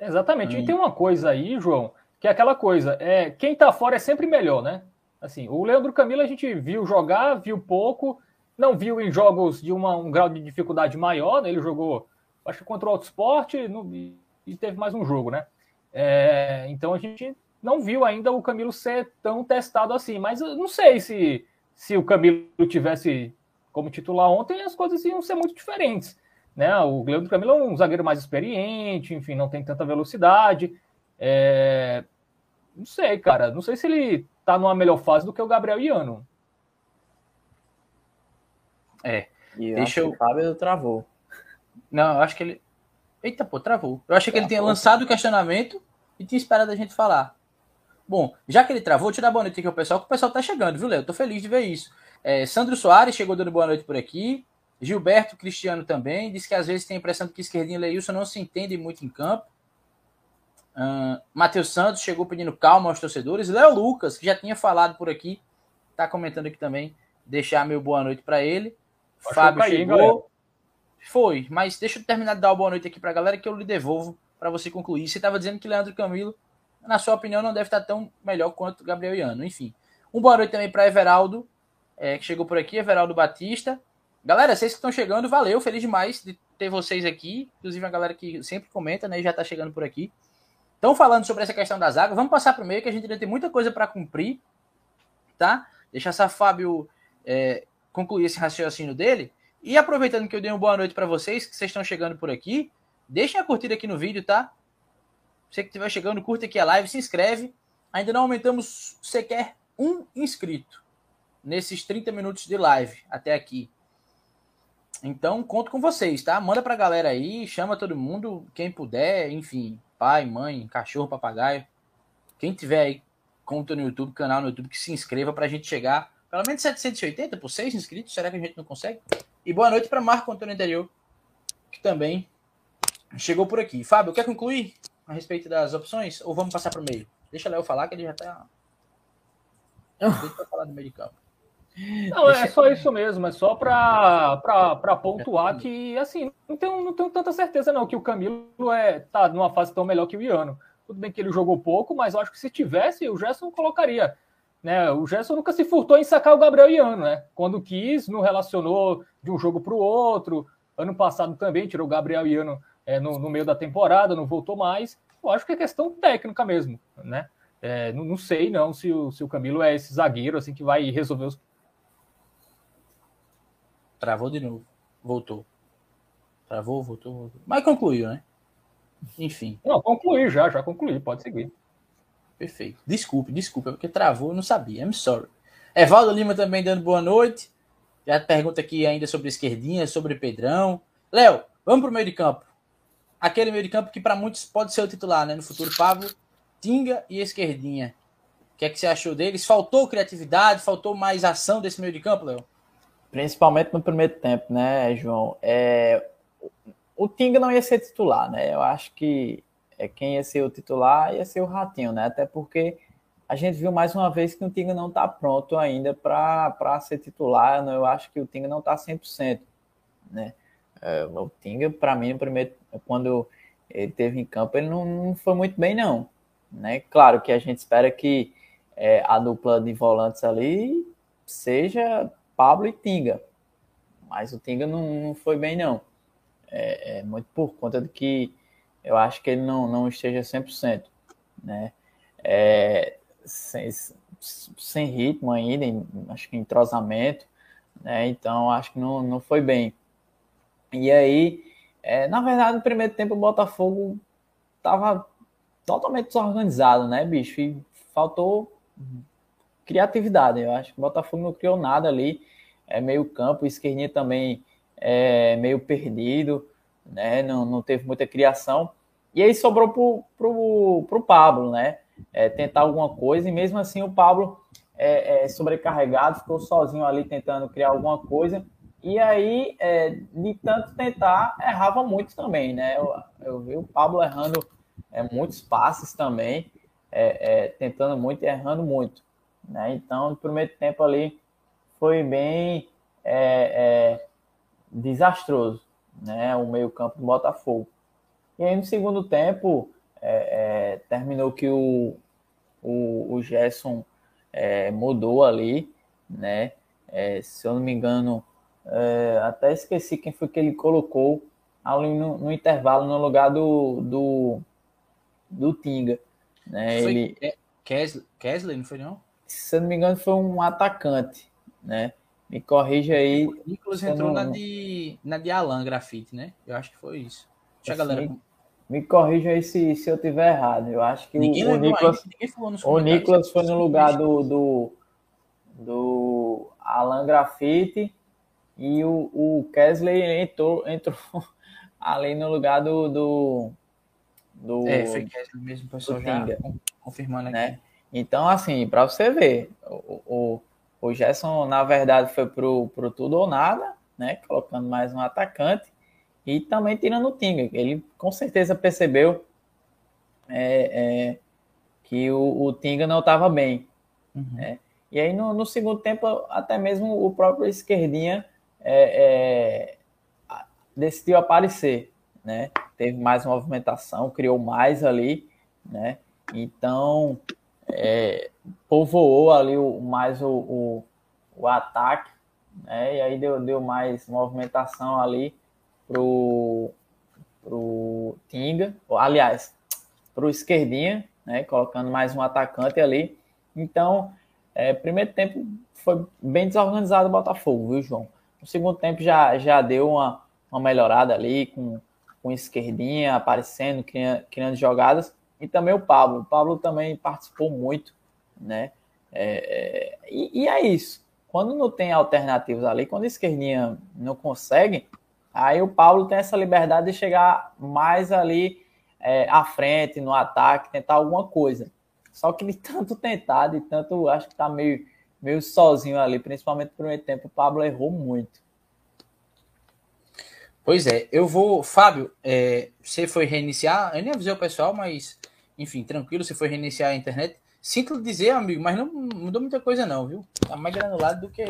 Exatamente. Hum. E tem uma coisa aí, João, que é aquela coisa: é quem está fora é sempre melhor, né? Assim, o Leandro Camilo a gente viu jogar, viu pouco, não viu em jogos de uma, um grau de dificuldade maior, né? Ele jogou, acho que contra o Auto Sport, no, e teve mais um jogo, né? É, então a gente não viu ainda o Camilo ser tão testado assim, mas eu não sei se, se o Camilo tivesse como titular ontem, as coisas iam ser muito diferentes. Né? O Leandro Camilo é um zagueiro mais experiente, enfim, não tem tanta velocidade. É... Não sei, cara. Não sei se ele tá numa melhor fase do que o Gabriel Iano. É. E Deixa eu... o Fábio travou. Não, eu acho que ele. Eita, pô, travou. Eu achei que ele tinha lançado o questionamento e tinha esperado a gente falar. Bom, já que ele travou, vou te dar boa noite aqui ao pessoal, que o pessoal tá chegando, viu, Léo? Tô feliz de ver isso. É, Sandro Soares chegou dando boa noite por aqui. Gilberto Cristiano também. Disse que às vezes tem a impressão de que Esquerdinho e Leilson não se entendem muito em campo. Uh, Matheus Santos chegou pedindo calma aos torcedores. Léo Lucas, que já tinha falado por aqui, tá comentando aqui também. Deixar meu boa noite para ele. Acho Fábio chegou. Foi, mas deixa eu terminar de dar uma boa noite aqui para a galera que eu lhe devolvo para você concluir. Você estava dizendo que Leandro Camilo, na sua opinião, não deve estar tão melhor quanto Gabriel Iano. Enfim, um boa noite também para Everaldo, é, que chegou por aqui, Everaldo Batista. Galera, vocês que estão chegando, valeu, feliz demais de ter vocês aqui. Inclusive a galera que sempre comenta, né, já está chegando por aqui. Estão falando sobre essa questão da zaga. Vamos passar para o meio, que a gente ainda tem muita coisa para cumprir, tá? Deixa essa Fábio é, concluir esse raciocínio dele. E aproveitando que eu dei uma boa noite para vocês, que vocês estão chegando por aqui, deixem a curtida aqui no vídeo, tá? Você que estiver chegando, curta aqui a live, se inscreve. Ainda não aumentamos sequer um inscrito nesses 30 minutos de live até aqui. Então, conto com vocês, tá? Manda pra galera aí, chama todo mundo, quem puder, enfim, pai, mãe, cachorro, papagaio. Quem tiver aí conta no YouTube, canal no YouTube, que se inscreva pra gente chegar pelo menos 780 por 6 inscritos. Será que a gente não consegue? E boa noite para Marco Antônio Interior, que também chegou por aqui. Fábio, quer concluir a respeito das opções? Ou vamos passar para o meio? Deixa o Léo falar que ele já está. Deixa eu falar do meio de campo. Não, é só isso mesmo, é só para pontuar que, assim, não tenho, não tenho tanta certeza não que o Camilo é, tá numa fase tão melhor que o Iano. Tudo bem que ele jogou pouco, mas eu acho que se tivesse, o Gerson colocaria. Né? O Gerson nunca se furtou em sacar o Gabriel Iano, né? Quando quis, não relacionou de um jogo para o outro. Ano passado também tirou o Gabriel Iano é, no, no, meio da temporada, não voltou mais. Eu acho que é questão técnica mesmo, né? É, não, não, sei não se o, se o Camilo é esse zagueiro assim que vai resolver os. Travou de novo. Voltou. Travou, voltou, voltou. Mas concluiu, né? Enfim. Não, concluí já, já concluí, pode seguir. Perfeito. Desculpe, desculpe, é porque travou, eu não sabia. I'm sorry. Evaldo Lima também dando boa noite. Já pergunta aqui ainda sobre esquerdinha, sobre Pedrão. Léo, vamos para o meio de campo. Aquele meio de campo que para muitos pode ser o titular, né? No futuro, Pablo, Tinga e Esquerdinha. O que é que você achou deles? Faltou criatividade, faltou mais ação desse meio de campo, Léo? Principalmente no primeiro tempo, né, João? É... O Tinga não ia ser titular, né? Eu acho que é, quem ia ser o titular ia ser o Ratinho, né? Até porque a gente viu mais uma vez que o Tinga não está pronto ainda para ser titular. Né? Eu acho que o Tinga não está 100%. Né? É, o Tinga, para mim, primeiro, quando ele teve em campo, ele não, não, foi muito bem, não. Né? Claro que a gente espera que é, a dupla de volantes ali seja Pablo e Tinga. Mas o Tinga não, não foi bem, não. É, é muito por conta de que eu acho que ele não, não esteja 100%, né? É, sem, sem ritmo ainda, em, acho que entrosamento, né? Então acho que não, não foi bem. E aí, é, na verdade, no primeiro tempo o Botafogo estava totalmente desorganizado, né, bicho? E faltou criatividade. Eu acho que o Botafogo não criou nada ali. É meio campo, esquerdinha também é meio perdido né? Não, não teve muita criação. E aí sobrou pro, pro, pro Pablo, né? É, tentar alguma coisa, e mesmo assim o Pablo é, é, sobrecarregado, ficou sozinho ali tentando criar alguma coisa. E aí, é, de tanto tentar, errava muito também, né? Eu, eu vi o Pablo errando é, muitos passes também, é, tentando muito e errando muito. Né? Então, no primeiro tempo ali foi bem desastroso né, o meio-campo do Botafogo. E aí no segundo tempo é, é, terminou que o, o, o Gerson é, mudou ali, né? É, se eu não me engano, é, até esqueci quem foi que ele colocou ali no, no intervalo no lugar do, do, do Tinga. Né? Foi ele, Kesley, Kesley, não foi não? Se eu não me engano, foi um atacante, né? Me corrija aí. O Nicolas entrou não... na, de, na de Alan Grafite, né? Eu acho que foi isso. Deixa a galera. Me, corrija aí se, se eu tiver errado. Eu acho que ninguém o, o Nicolas, o Nicolas foi no lugar do, do, do Alan Grafite e o, o Kesley entrou, entrou ali no lugar do. do, do é, foi Kesley mesmo, pessoal já confirmando aqui. Né? Então, assim, para você ver, o, o, o Gerson, na verdade, foi pro, pro tudo ou nada, né? Colocando mais um atacante e também tirando o Tinga. Ele com certeza percebeu é, é, que o, o Tinga não estava bem. Uhum. Né? E aí, no, no, segundo tempo, até mesmo o próprio Esquerdinha é, é, decidiu aparecer. Né? Teve mais movimentação, criou mais ali. Né? Então, é, povoou ali o, mais o, o, o ataque, né? E aí deu, deu mais movimentação ali pro, pro Tinga, aliás, pro esquerdinha, né? Colocando mais um atacante ali. Então, é, primeiro tempo foi bem desorganizado o Botafogo, viu, João? No segundo tempo já, já deu uma, uma melhorada ali com, com esquerdinha aparecendo, criando, criando jogadas e também o Pablo. O Pablo também participou muito, né? É, é, e, e, é isso. Quando não tem alternativas ali, quando a esquerdinha não consegue, aí o Pablo tem essa liberdade de chegar mais ali é, à frente, no ataque, tentar alguma coisa. Só que de tanto tentar, de tanto, acho que tá meio, meio sozinho ali, principalmente no primeiro tempo, o Pablo errou muito. Pois é, eu vou. Fábio, é, você foi reiniciar? Eu nem avisei o pessoal, mas enfim, tranquilo, se for reiniciar a internet. Sinto dizer, amigo, mas não mudou muita coisa não, viu? Tá mais granulado do que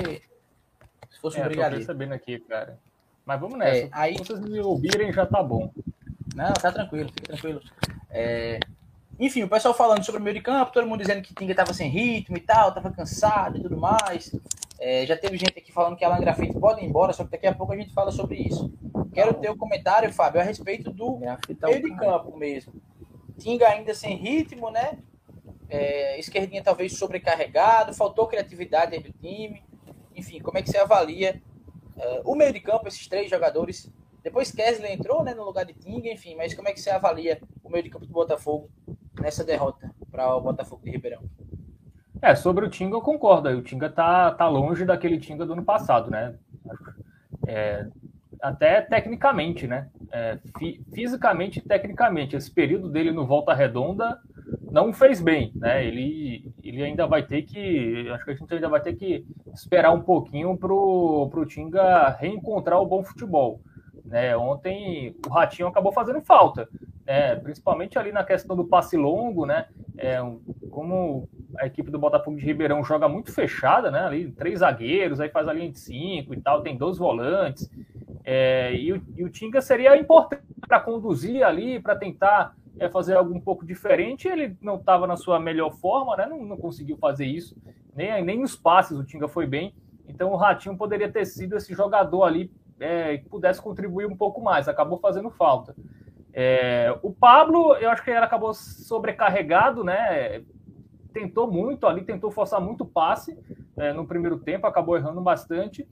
se fosse é, um brigadeiro. Tô percebendo aqui, cara. Mas vamos nessa. É, aí... Se vocês me ouvirem, já tá bom. Não, tá tranquilo, fica tranquilo. É... Enfim, o pessoal falando sobre o meio de campo, todo mundo dizendo que Tinga tava sem ritmo e tal, tava cansado e tudo mais. É, já teve gente aqui falando que Alan Grafite pode ir embora, só que daqui a pouco a gente fala sobre isso. Quero ter o um comentário, Fábio, a respeito do Grafita meio de campo mesmo. Tinga ainda sem ritmo, né? É, esquerdinha talvez sobrecarregado, faltou criatividade do time. Enfim, como é que você avalia uh, o meio de campo, esses três jogadores? Depois Kesley entrou né, no lugar de Tinga, enfim, mas como é que você avalia o meio de campo do Botafogo nessa derrota para o Botafogo de Ribeirão? É, sobre o Tinga eu concordo. O Tinga tá, tá longe daquele Tinga do ano passado, né? É, até tecnicamente, né? É, fi, fisicamente e tecnicamente. Esse período dele no Volta Redonda não fez bem, né? Ele, ele ainda vai ter que. Acho que a gente ainda vai ter que esperar um pouquinho para o Tinga reencontrar o bom futebol. Né? Ontem o Ratinho acabou fazendo falta, né? principalmente ali na questão do passe longo, né? É, como a equipe do Botafogo de Ribeirão joga muito fechada, né? Ali, três zagueiros, aí faz a linha de cinco e tal, tem dois volantes. É, e, o, e, o, Tinga seria importante para conduzir ali, para tentar é, fazer algo um pouco diferente. Ele não estava na sua melhor forma, né? não, não, conseguiu fazer isso, nem, nem nos passes o Tinga foi bem. Então o Ratinho poderia ter sido esse jogador ali é, que pudesse contribuir um pouco mais, acabou fazendo falta. É, o Pablo, eu acho que ele acabou sobrecarregado, né? Tentou muito ali, tentou forçar muito passe é, no primeiro tempo, acabou errando bastante.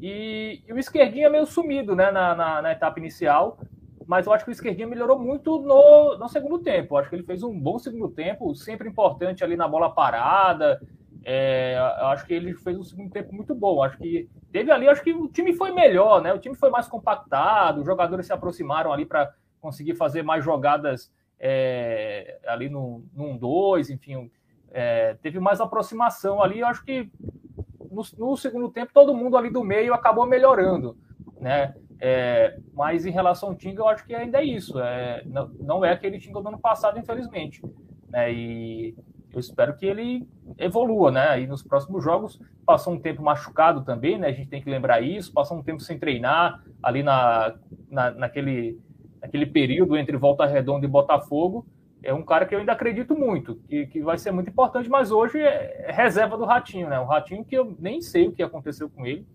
E, e o esquerdinho é meio sumido né, na, na, na, etapa inicial, mas eu acho que o esquerdinho melhorou muito no, no segundo tempo. Eu acho que ele fez um bom segundo tempo, sempre importante ali na bola parada. É, eu acho que ele fez um segundo tempo muito bom. Eu acho que teve ali, acho que o time foi melhor, né? O time foi mais compactado, os jogadores se aproximaram ali para conseguir fazer mais jogadas é, ali no 1-2, enfim, é, teve mais aproximação ali. Eu acho que no, no, segundo tempo, todo mundo ali do meio acabou melhorando, né? É, mas em relação ao Tinga, eu acho que ainda é isso. É, não, não é aquele Tinga do ano passado, infelizmente. Né? E eu espero que ele evolua, né? E nos próximos jogos passou um tempo machucado também, né? A gente tem que lembrar isso. Passou um tempo sem treinar ali na, na naquele, naquele período entre Volta Redonda e Botafogo é um cara que eu ainda acredito muito, que, que vai ser muito importante, mas hoje é, reserva do Ratinho, né? O Ratinho que eu nem sei o que aconteceu com ele.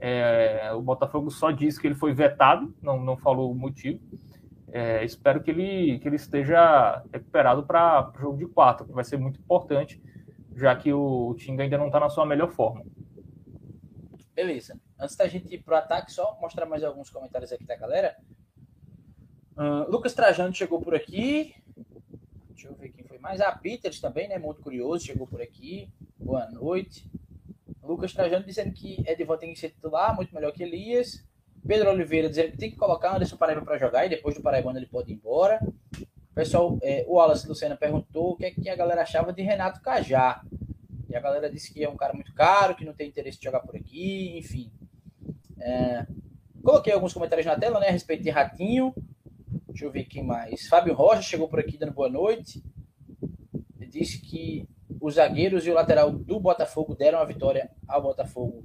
É, o Botafogo só disse que ele foi vetado, não, não falou o motivo. É, espero que ele, que ele esteja recuperado para o jogo de quarta, que vai ser muito importante, já que o, o Tinga ainda não está na sua melhor forma. Beleza. Antes da gente ir pro ataque, só mostrar mais alguns comentários aqui da galera. Uh, Lucas Trajano chegou por aqui. Deixa eu ver quem foi mais. Ah, Peters também, né? Muito curioso, chegou por aqui. Boa noite. Lucas Trajano dizendo que Edivan tem que ser titular, muito melhor que Elias. Pedro Oliveira dizendo que tem que colocar Anderson Paraíba para jogar e depois do Paraibano ele pode ir embora. Pessoal, é, o Wallace Lucena perguntou o que, é que a galera achava de Renato Cajá. E a galera disse que é um cara muito caro, que não tem interesse de jogar por aqui, enfim. É, coloquei alguns comentários na tela, né, a respeito de Ratinho. Deixa eu ver quem mais. Fábio Rocha chegou por aqui dando boa noite. Ele disse que os zagueiros e o lateral do Botafogo deram a vitória ao Botafogo,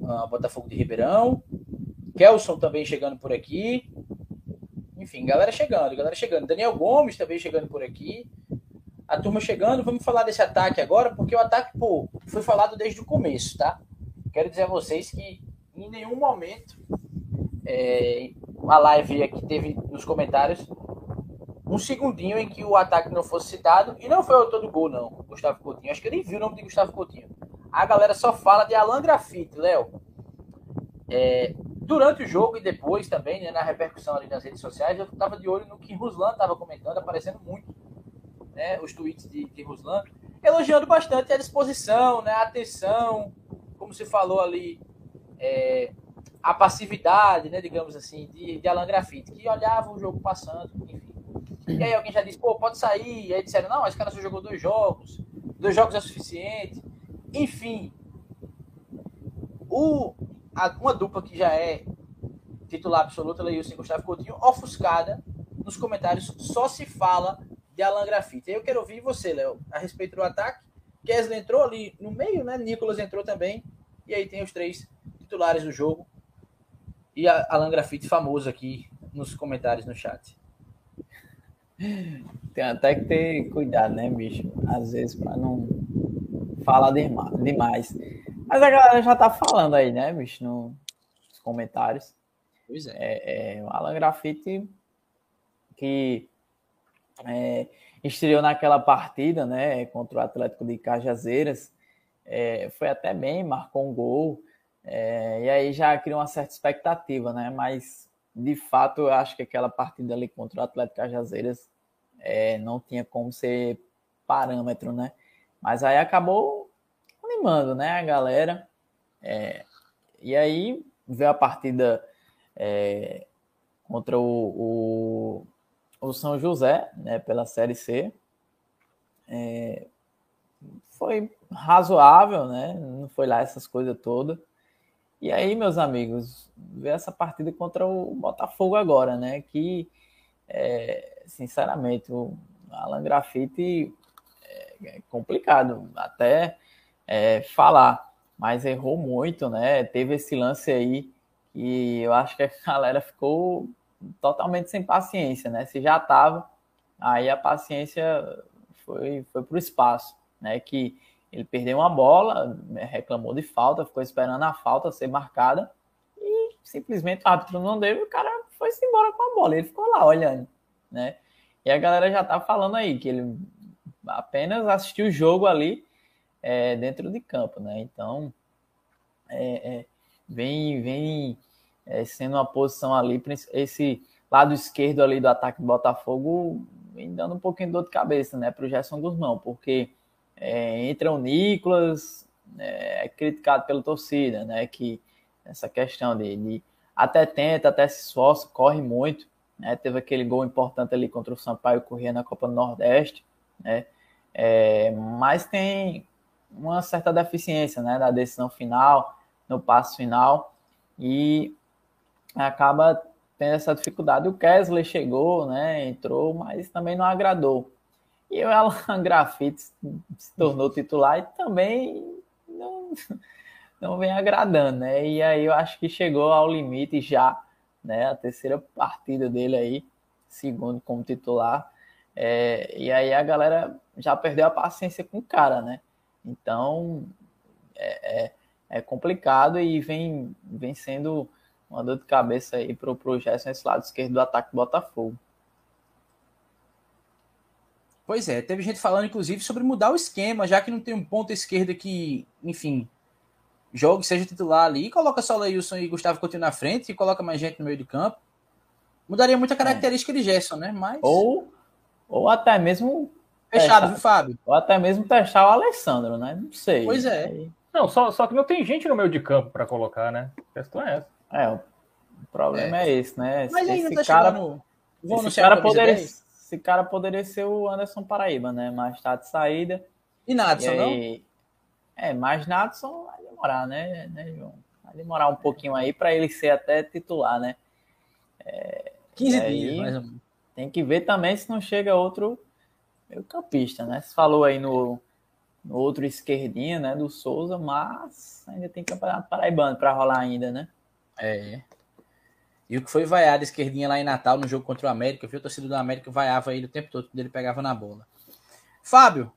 ao Botafogo de Ribeirão. Kelson também chegando por aqui. Enfim, galera chegando, galera chegando. Daniel Gomes também chegando por aqui a turma chegando. Vamos falar desse ataque agora, porque o ataque, pô, foi falado desde o começo, tá? Quero dizer a vocês que em nenhum momento é, a live aqui teve nos comentários um segundinho em que o ataque não fosse citado. E não foi o autor do gol, não, Gustavo Coutinho. Acho que eu nem vi o nome de Gustavo Coutinho. A galera só fala de Alan Grafite, Léo. É, durante o jogo e depois também, né, na repercussão ali nas redes sociais, eu tava de olho no que Ruslan tava comentando, aparecendo muito né, os tweets de, de Ruslan, elogiando bastante a disposição, né, a atenção, como se falou ali, é, a passividade, né, digamos assim, de, de Alan Grafite, que olhava o jogo passando, enfim. E aí alguém já disse, pô, pode sair. E aí disseram, não, esse cara só jogou dois jogos, dois jogos é suficiente. Enfim, o, a, uma dupla que já é titular absoluta, Leilson e Gustavo Coutinho, ofuscada, nos comentários só se fala de Alan Grafite. Eu quero ouvir você, Léo, a respeito do ataque. Kesley entrou ali no meio, né? Nicolas entrou também. E aí tem os três titulares do jogo. E a Alan Grafite famoso aqui nos comentários no chat. Tem até que ter cuidado, né, bicho? Às vezes para não falar demais. Mas a galera já tá falando aí, né, bicho, nos comentários. Pois é. é, é o Alan Grafite que é, estreou naquela partida, né, contra o Atlético de Cajazeiras, é, foi até bem, marcou um gol, é, e aí já criou uma certa expectativa, né, mas de fato eu acho que aquela partida ali contra o Atlético Cajazeiras é, não tinha como ser parâmetro, né, mas aí acabou animando, né, a galera, é, e aí veio a partida é, contra o, o o São José, né, pela Série C. É, foi razoável, né? Não foi lá essas coisas todas. E aí, meus amigos, ver essa partida contra o Botafogo agora, né? Que, é, sinceramente, o Alan Grafite é, é complicado até é, falar, mas errou muito, né? Teve esse lance aí que eu acho que a galera ficou totalmente sem paciência, né? Se já estava, aí a paciência foi, foi para o espaço, né? Que ele perdeu uma bola, né? reclamou de falta, ficou esperando a falta ser marcada e simplesmente o árbitro não deu e o cara foi-se embora com a bola. Ele ficou lá olhando, né? E a galera já tá falando aí que ele apenas assistiu o jogo ali é, dentro de campo, né? Então, é, é, vem, vem é, sendo uma posição ali, esse lado esquerdo ali do ataque do Botafogo, vem dando um pouquinho de dor de cabeça, né, para o Gerson Guzmão, porque é, entra o Nicolas, é, é, criticado pela torcida, né, que essa questão de, de até tenta, até se esforça, corre muito, né, teve aquele gol importante ali contra o Sampaio Corrêa na Copa do Nordeste, né, é, mas tem uma certa deficiência, né, da decisão final, no passo final, e acaba tendo essa dificuldade. O Kesley chegou, né, entrou, mas também não agradou. E o Alan Grafite se tornou titular e também não, não vem agradando, né? E aí eu acho que chegou ao limite já, né? A terceira partida dele aí, segundo como titular. É, e aí a galera já perdeu a paciência com o cara, né? Então é, é, é complicado e vem, vem sendo uma dor de cabeça aí para o projeto nesse lado esquerdo do ataque do Botafogo. Pois é, teve gente falando inclusive sobre mudar o esquema, já que não tem um ponto esquerdo que, enfim, jogue, seja titular ali, coloca só Leilson e Gustavo Coutinho na frente e coloca mais gente no meio de campo. Mudaria muita característica é. de Gerson, né? Mas... Ou, ou até mesmo. Fechado, testar, viu, Fábio? Ou até mesmo testar o Alessandro, né? Não sei. Pois é. Não, só, só que não tem gente no meio de campo para colocar, né? A questão é essa. É, o problema é, é esse, né? Mas esse tá cara, chegando... esse cara poderia, esse cara poderia ser o Anderson Paraíba, né? Mas tá de saída. E Nadson, e aí... não? É, mas Nadson vai demorar, né, né João? Vai demorar um pouquinho aí para ele ser até titular, né? É, 15 aí, dias, mais ou menos. Tem que ver também se não chega outro meio campista, né? Você falou aí no, no outro esquerdinho, né, do Souza, mas ainda tem campeonato paraibano para rolar ainda, né? É. E o que foi vaiado esquerdinha lá em Natal no jogo contra o América, viu? O torcedor do América vaiava ele o tempo todo quando ele pegava na bola. Fábio,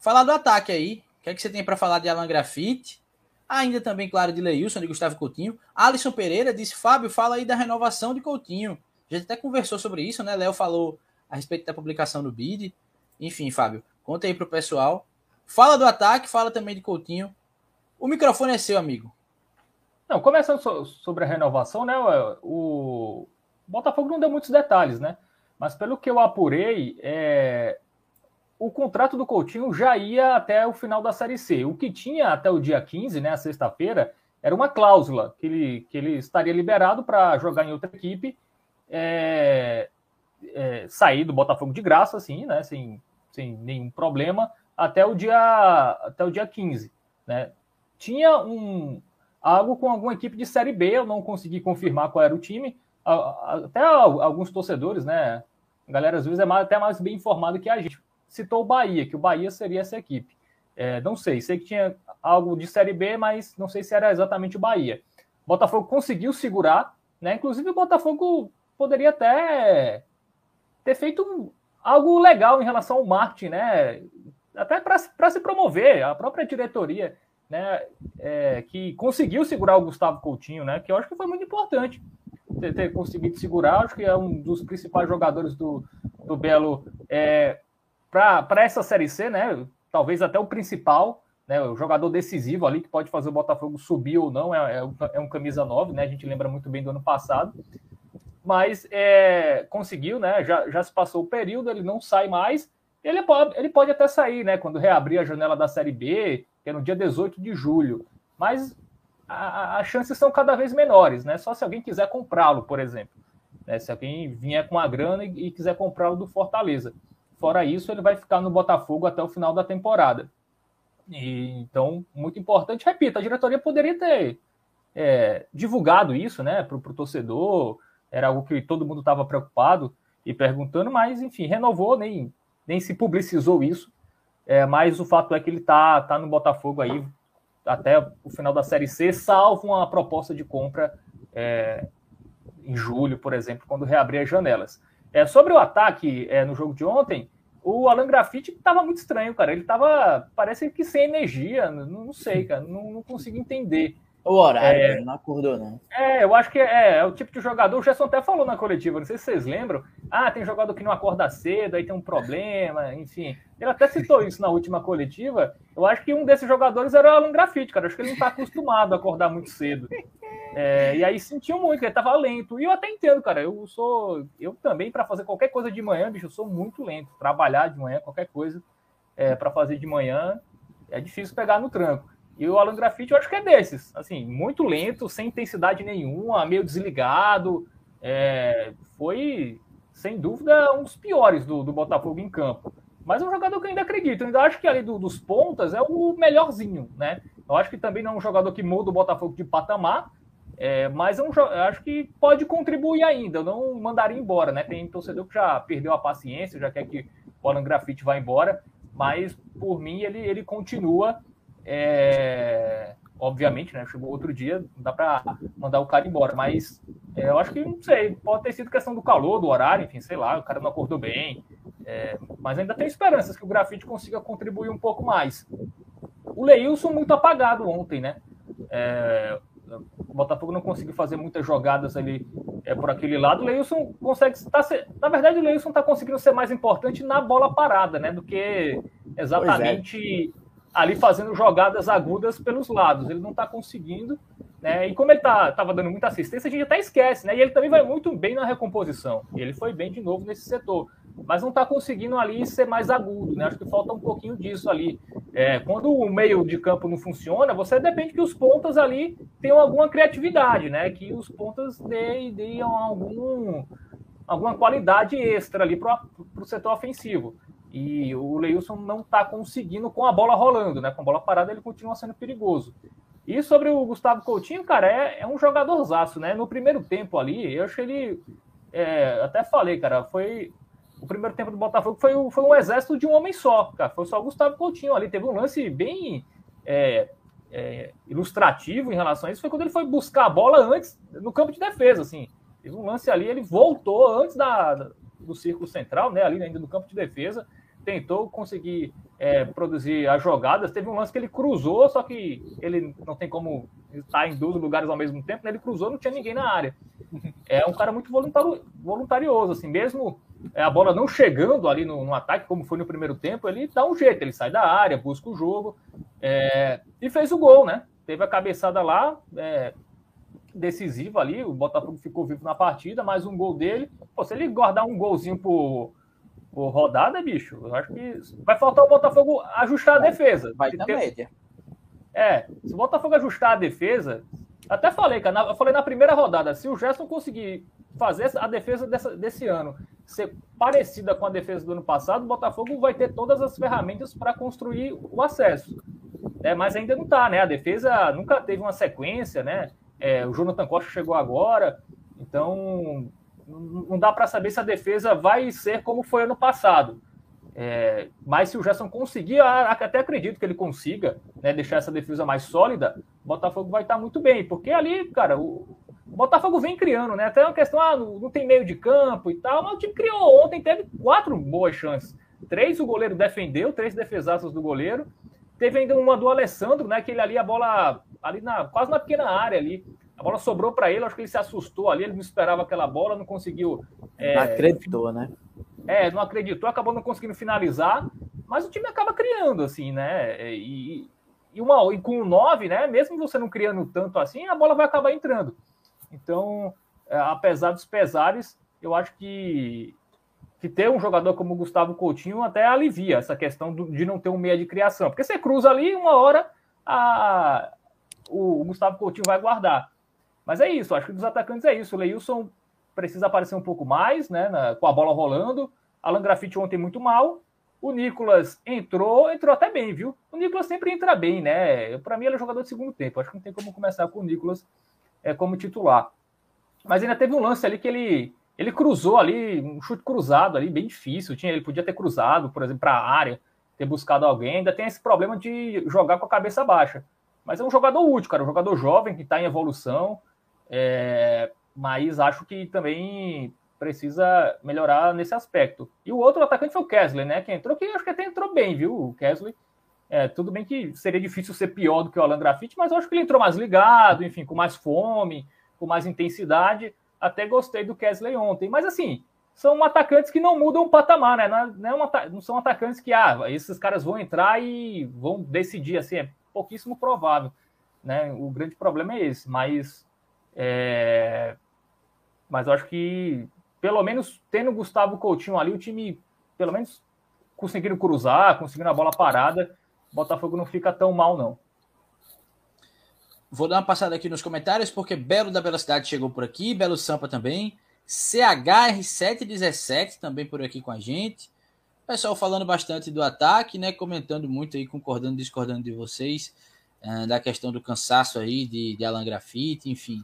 falar do ataque aí. O que é que você tem para falar de Alan Grafite? Ainda também, claro, de Leilson, de Gustavo Coutinho. Alisson Pereira disse: Fábio, fala aí da renovação de Coutinho. A gente até conversou sobre isso, né? Léo falou a respeito da publicação do BID. Enfim, Fábio, conta aí pro pessoal. Fala do ataque, fala também de Coutinho. O microfone é seu, amigo. Não, começando sobre a renovação, né? O Botafogo não deu muitos detalhes, né? Mas pelo que eu apurei, é... o contrato do Coutinho já ia até o final da Série C. O que tinha até o dia 15, né, a sexta-feira, era uma cláusula que ele, que ele estaria liberado para jogar em outra equipe, é... É... sair do Botafogo de graça, assim, né? Sem, sem nenhum problema, até o dia, até o dia 15, né? Tinha um, algo com alguma equipe de Série B, eu não consegui confirmar qual era o time. Até alguns torcedores, né? A galera às vezes é até mais bem informada que a gente. Citou o Bahia, que o Bahia seria essa equipe. É, não sei, sei que tinha algo de Série B, mas não sei se era exatamente o Bahia. O Botafogo conseguiu segurar, né? Inclusive o Botafogo poderia até ter feito algo legal em relação ao marketing, né? Até para se promover, a própria diretoria né, é, que conseguiu segurar o Gustavo Coutinho, né, que eu acho que foi muito importante ter, ter conseguido segurar, acho que é um dos principais jogadores do, do Belo é, para essa Série C, né, talvez até o principal, né, o jogador decisivo ali que pode fazer o Botafogo subir ou não, é, é, é um camisa 9, né, a gente lembra muito bem do ano passado, mas é, conseguiu, né, já, já se passou o período, ele não sai mais, ele pode, ele pode até sair, né, quando reabrir a janela da Série B, que é no dia 18 de julho. Mas as chances são cada vez menores, né? Só se alguém quiser comprá-lo, por exemplo. Né? Se alguém vier com a grana e, e quiser comprá-lo do Fortaleza. Fora isso, ele vai ficar no Botafogo até o final da temporada. E, então, muito importante. Repito, a diretoria poderia ter é, divulgado isso né, para o torcedor. Era algo que todo mundo estava preocupado e perguntando, mas, enfim, renovou, nem, nem se publicizou isso. É, mas o fato é que ele tá, tá no Botafogo aí até o final da Série C, salvo uma proposta de compra é, em julho, por exemplo, quando reabrir as janelas. É, sobre o ataque é, no jogo de ontem, o Alan Grafite estava muito estranho, cara. Ele estava, parece que sem energia, não, não sei, cara, não, não consigo entender. O horário, é, não acordou, não. É, eu acho que é, é, o tipo de jogador. O Gerson até falou na coletiva, não sei se vocês lembram. Ah, tem jogador que não acorda cedo, aí tem um problema, enfim. Ele até citou isso na última coletiva. Eu acho que um desses jogadores era o Alan Grafite, cara. Eu acho que ele não está acostumado a acordar muito cedo. É, e aí sentiu muito, ele estava lento. E eu até entendo, cara. Eu sou. Eu também, para fazer qualquer coisa de manhã, bicho, eu sou muito lento. Trabalhar de manhã, qualquer coisa é, para fazer de manhã, é difícil pegar no tranco. E o Alan Graffiti eu acho que é desses, assim, muito lento, sem intensidade nenhuma, meio desligado. É, foi, sem dúvida, um dos piores do, do Botafogo em campo. Mas é um jogador que eu ainda acredito. Eu ainda acho que ali do, dos pontas é o melhorzinho, né? Eu acho que também não é um jogador que muda o Botafogo de patamar, é, mas é um, eu acho que pode contribuir ainda. Eu não mandaria embora, né? Tem torcedor que já perdeu a paciência, já quer que o Alan Graffiti vá embora, mas por mim ele, ele continua é, obviamente, né? Chegou outro dia, não dá para mandar o cara embora, mas é, eu acho que, não sei, pode ter sido questão do calor, do horário, enfim, sei lá, o cara não acordou bem, é, mas ainda tem esperanças que o grafite consiga contribuir um pouco mais. O Leilson muito apagado ontem, né? É, o Botafogo não conseguiu fazer muitas jogadas ali é, por aquele lado. O Leilson consegue. Tá na verdade, o Leilson está conseguindo ser mais importante na bola parada, né? Do que exatamente ali fazendo jogadas agudas pelos lados. Ele não está conseguindo, né? E como ele estava tá, dando muita assistência, a gente até esquece, né? E ele também vai muito bem na recomposição. Ele foi bem de novo nesse setor, mas não está conseguindo ali ser mais agudo, né? Acho que falta um pouquinho disso ali. É, quando o meio de campo não funciona, você depende que os pontas ali tenham alguma criatividade, né? Que os pontas deem, deem algum, alguma qualidade extra ali para o setor ofensivo. E o Leilson não está conseguindo com a bola rolando, né? Com a bola parada, ele continua sendo perigoso. E sobre o Gustavo Coutinho, cara, é, é um jogadorzaço, né? No primeiro tempo ali, eu achei ele. É, até falei, cara, foi. O primeiro tempo do Botafogo foi, foi um exército de um homem só, cara. Foi só o Gustavo Coutinho ali. Teve um lance bem é, é, ilustrativo em relação a isso. Foi quando ele foi buscar a bola antes, no campo de defesa, assim. Teve um lance ali, ele voltou antes da, do círculo central, né? Ali ainda no campo de defesa tentou conseguir é, produzir as jogadas. Teve um lance que ele cruzou, só que ele não tem como estar em dois lugares ao mesmo tempo, né? Ele cruzou, não tinha ninguém na área. É um cara muito voluntarioso, assim, mesmo é, a bola não chegando ali no, no, ataque, como foi no primeiro tempo, ele dá um jeito, ele sai da área, busca o jogo é, e fez o gol, né? Teve a cabeçada lá, é, decisiva ali, o Botafogo ficou vivo na partida, mais um gol dele. Pô, se ele guardar um golzinho por por rodada, bicho, eu acho que vai faltar o Botafogo ajustar a defesa. Vai na média. É, se o Botafogo ajustar a defesa, até falei, cara, eu falei na primeira rodada, se o Gerson conseguir fazer a defesa dessa, desse ano ser parecida com a defesa do ano passado, o Botafogo vai ter todas as ferramentas para construir o acesso. É, mas ainda não está, né? A defesa nunca teve uma sequência, né? É, o Jonathan Costa chegou agora, então não dá para saber se a defesa vai ser como foi ano passado. É, mas se o Gerson conseguir, até acredito que ele consiga né, deixar essa defesa mais sólida, o Botafogo vai estar muito bem, porque ali, cara, o, o Botafogo vem criando, né? Até uma questão, ah, não, não, tem meio de campo e tal, mas o time criou ontem, teve quatro boas chances. Três o goleiro defendeu, três defesaços do goleiro. Teve ainda uma do Alessandro, né? Que ele ali a bola ali na quase na pequena área ali. A bola sobrou para ele, acho que ele se assustou ali, ele não esperava aquela bola, não conseguiu. É, não acreditou, né? É, não acreditou, acabou não conseguindo finalizar, mas o time acaba criando, assim, né? É, e, e, uma, e com o 9, né? Mesmo você não criando tanto assim, a bola vai acabar entrando. Então, é, apesar dos pesares, eu acho que, que ter um jogador como o Gustavo Coutinho até alivia essa questão do, de não ter um meia de criação. Porque você cruza ali, uma hora a, o, o Gustavo Coutinho vai guardar. Mas é isso, acho que dos atacantes é isso. O Leilson precisa aparecer um pouco mais, né? Na, com a bola rolando. Alan Grafite ontem muito mal. O Nicolas entrou, entrou até bem, viu? O Nicolas sempre entra bem, né? Para mim, ele é jogador de segundo tempo. Acho que não tem como começar com o Nicolas é, como titular. Mas ainda teve um lance ali que ele, ele cruzou ali, um chute cruzado ali, bem difícil. Tinha, ele podia ter cruzado, por exemplo, para a área, ter buscado alguém. Ainda tem esse problema de jogar com a cabeça baixa. Mas é um jogador útil, cara, um jogador jovem que está em evolução. É, mas acho que também precisa melhorar nesse aspecto. E o outro atacante foi o Kesley, né? Que entrou, que acho que até entrou bem, viu? O Kesley. É, tudo bem que seria difícil ser pior do que o Alan Grafite, mas eu acho que ele entrou mais ligado, enfim, com mais fome, com mais intensidade. Até gostei do Kesley ontem. Mas assim, são atacantes que não mudam o patamar, né? Não, é, é uma, não são atacantes que, ah, esses caras vão entrar e vão decidir, assim, é pouquíssimo provável. Né? O grande problema é esse, mas é... Mas eu acho que, pelo menos tendo o Gustavo Coutinho ali, o time, pelo menos, conseguindo cruzar, conseguindo a bola parada, o Botafogo não fica tão mal, não. Vou dar uma passada aqui nos comentários, porque Belo da Velocidade chegou por aqui, Belo Sampa também, CHR717 também por aqui com a gente. Pessoal falando bastante do ataque, né? Comentando muito aí, concordando, discordando de vocês, uh, da questão do cansaço aí de, de Alan Grafite, enfim.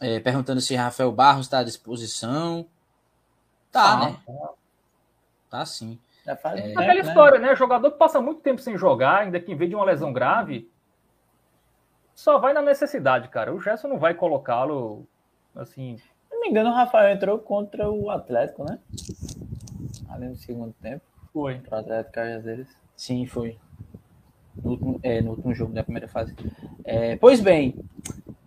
É, perguntando se Rafael Barros está à disposição. Tá, ah, né? Tá sim. É, é, aquela né? história, né? Jogador que passa muito tempo sem jogar, ainda que em vez de uma lesão grave, só vai na necessidade, cara. O Gerson não vai colocá-lo assim. Se não me engano, o Rafael entrou contra o Atlético, né? Ali no segundo tempo. Foi. Contra o Atlético Cajazeiras. Sim, foi. No último, é, no último jogo da primeira fase. É, pois bem,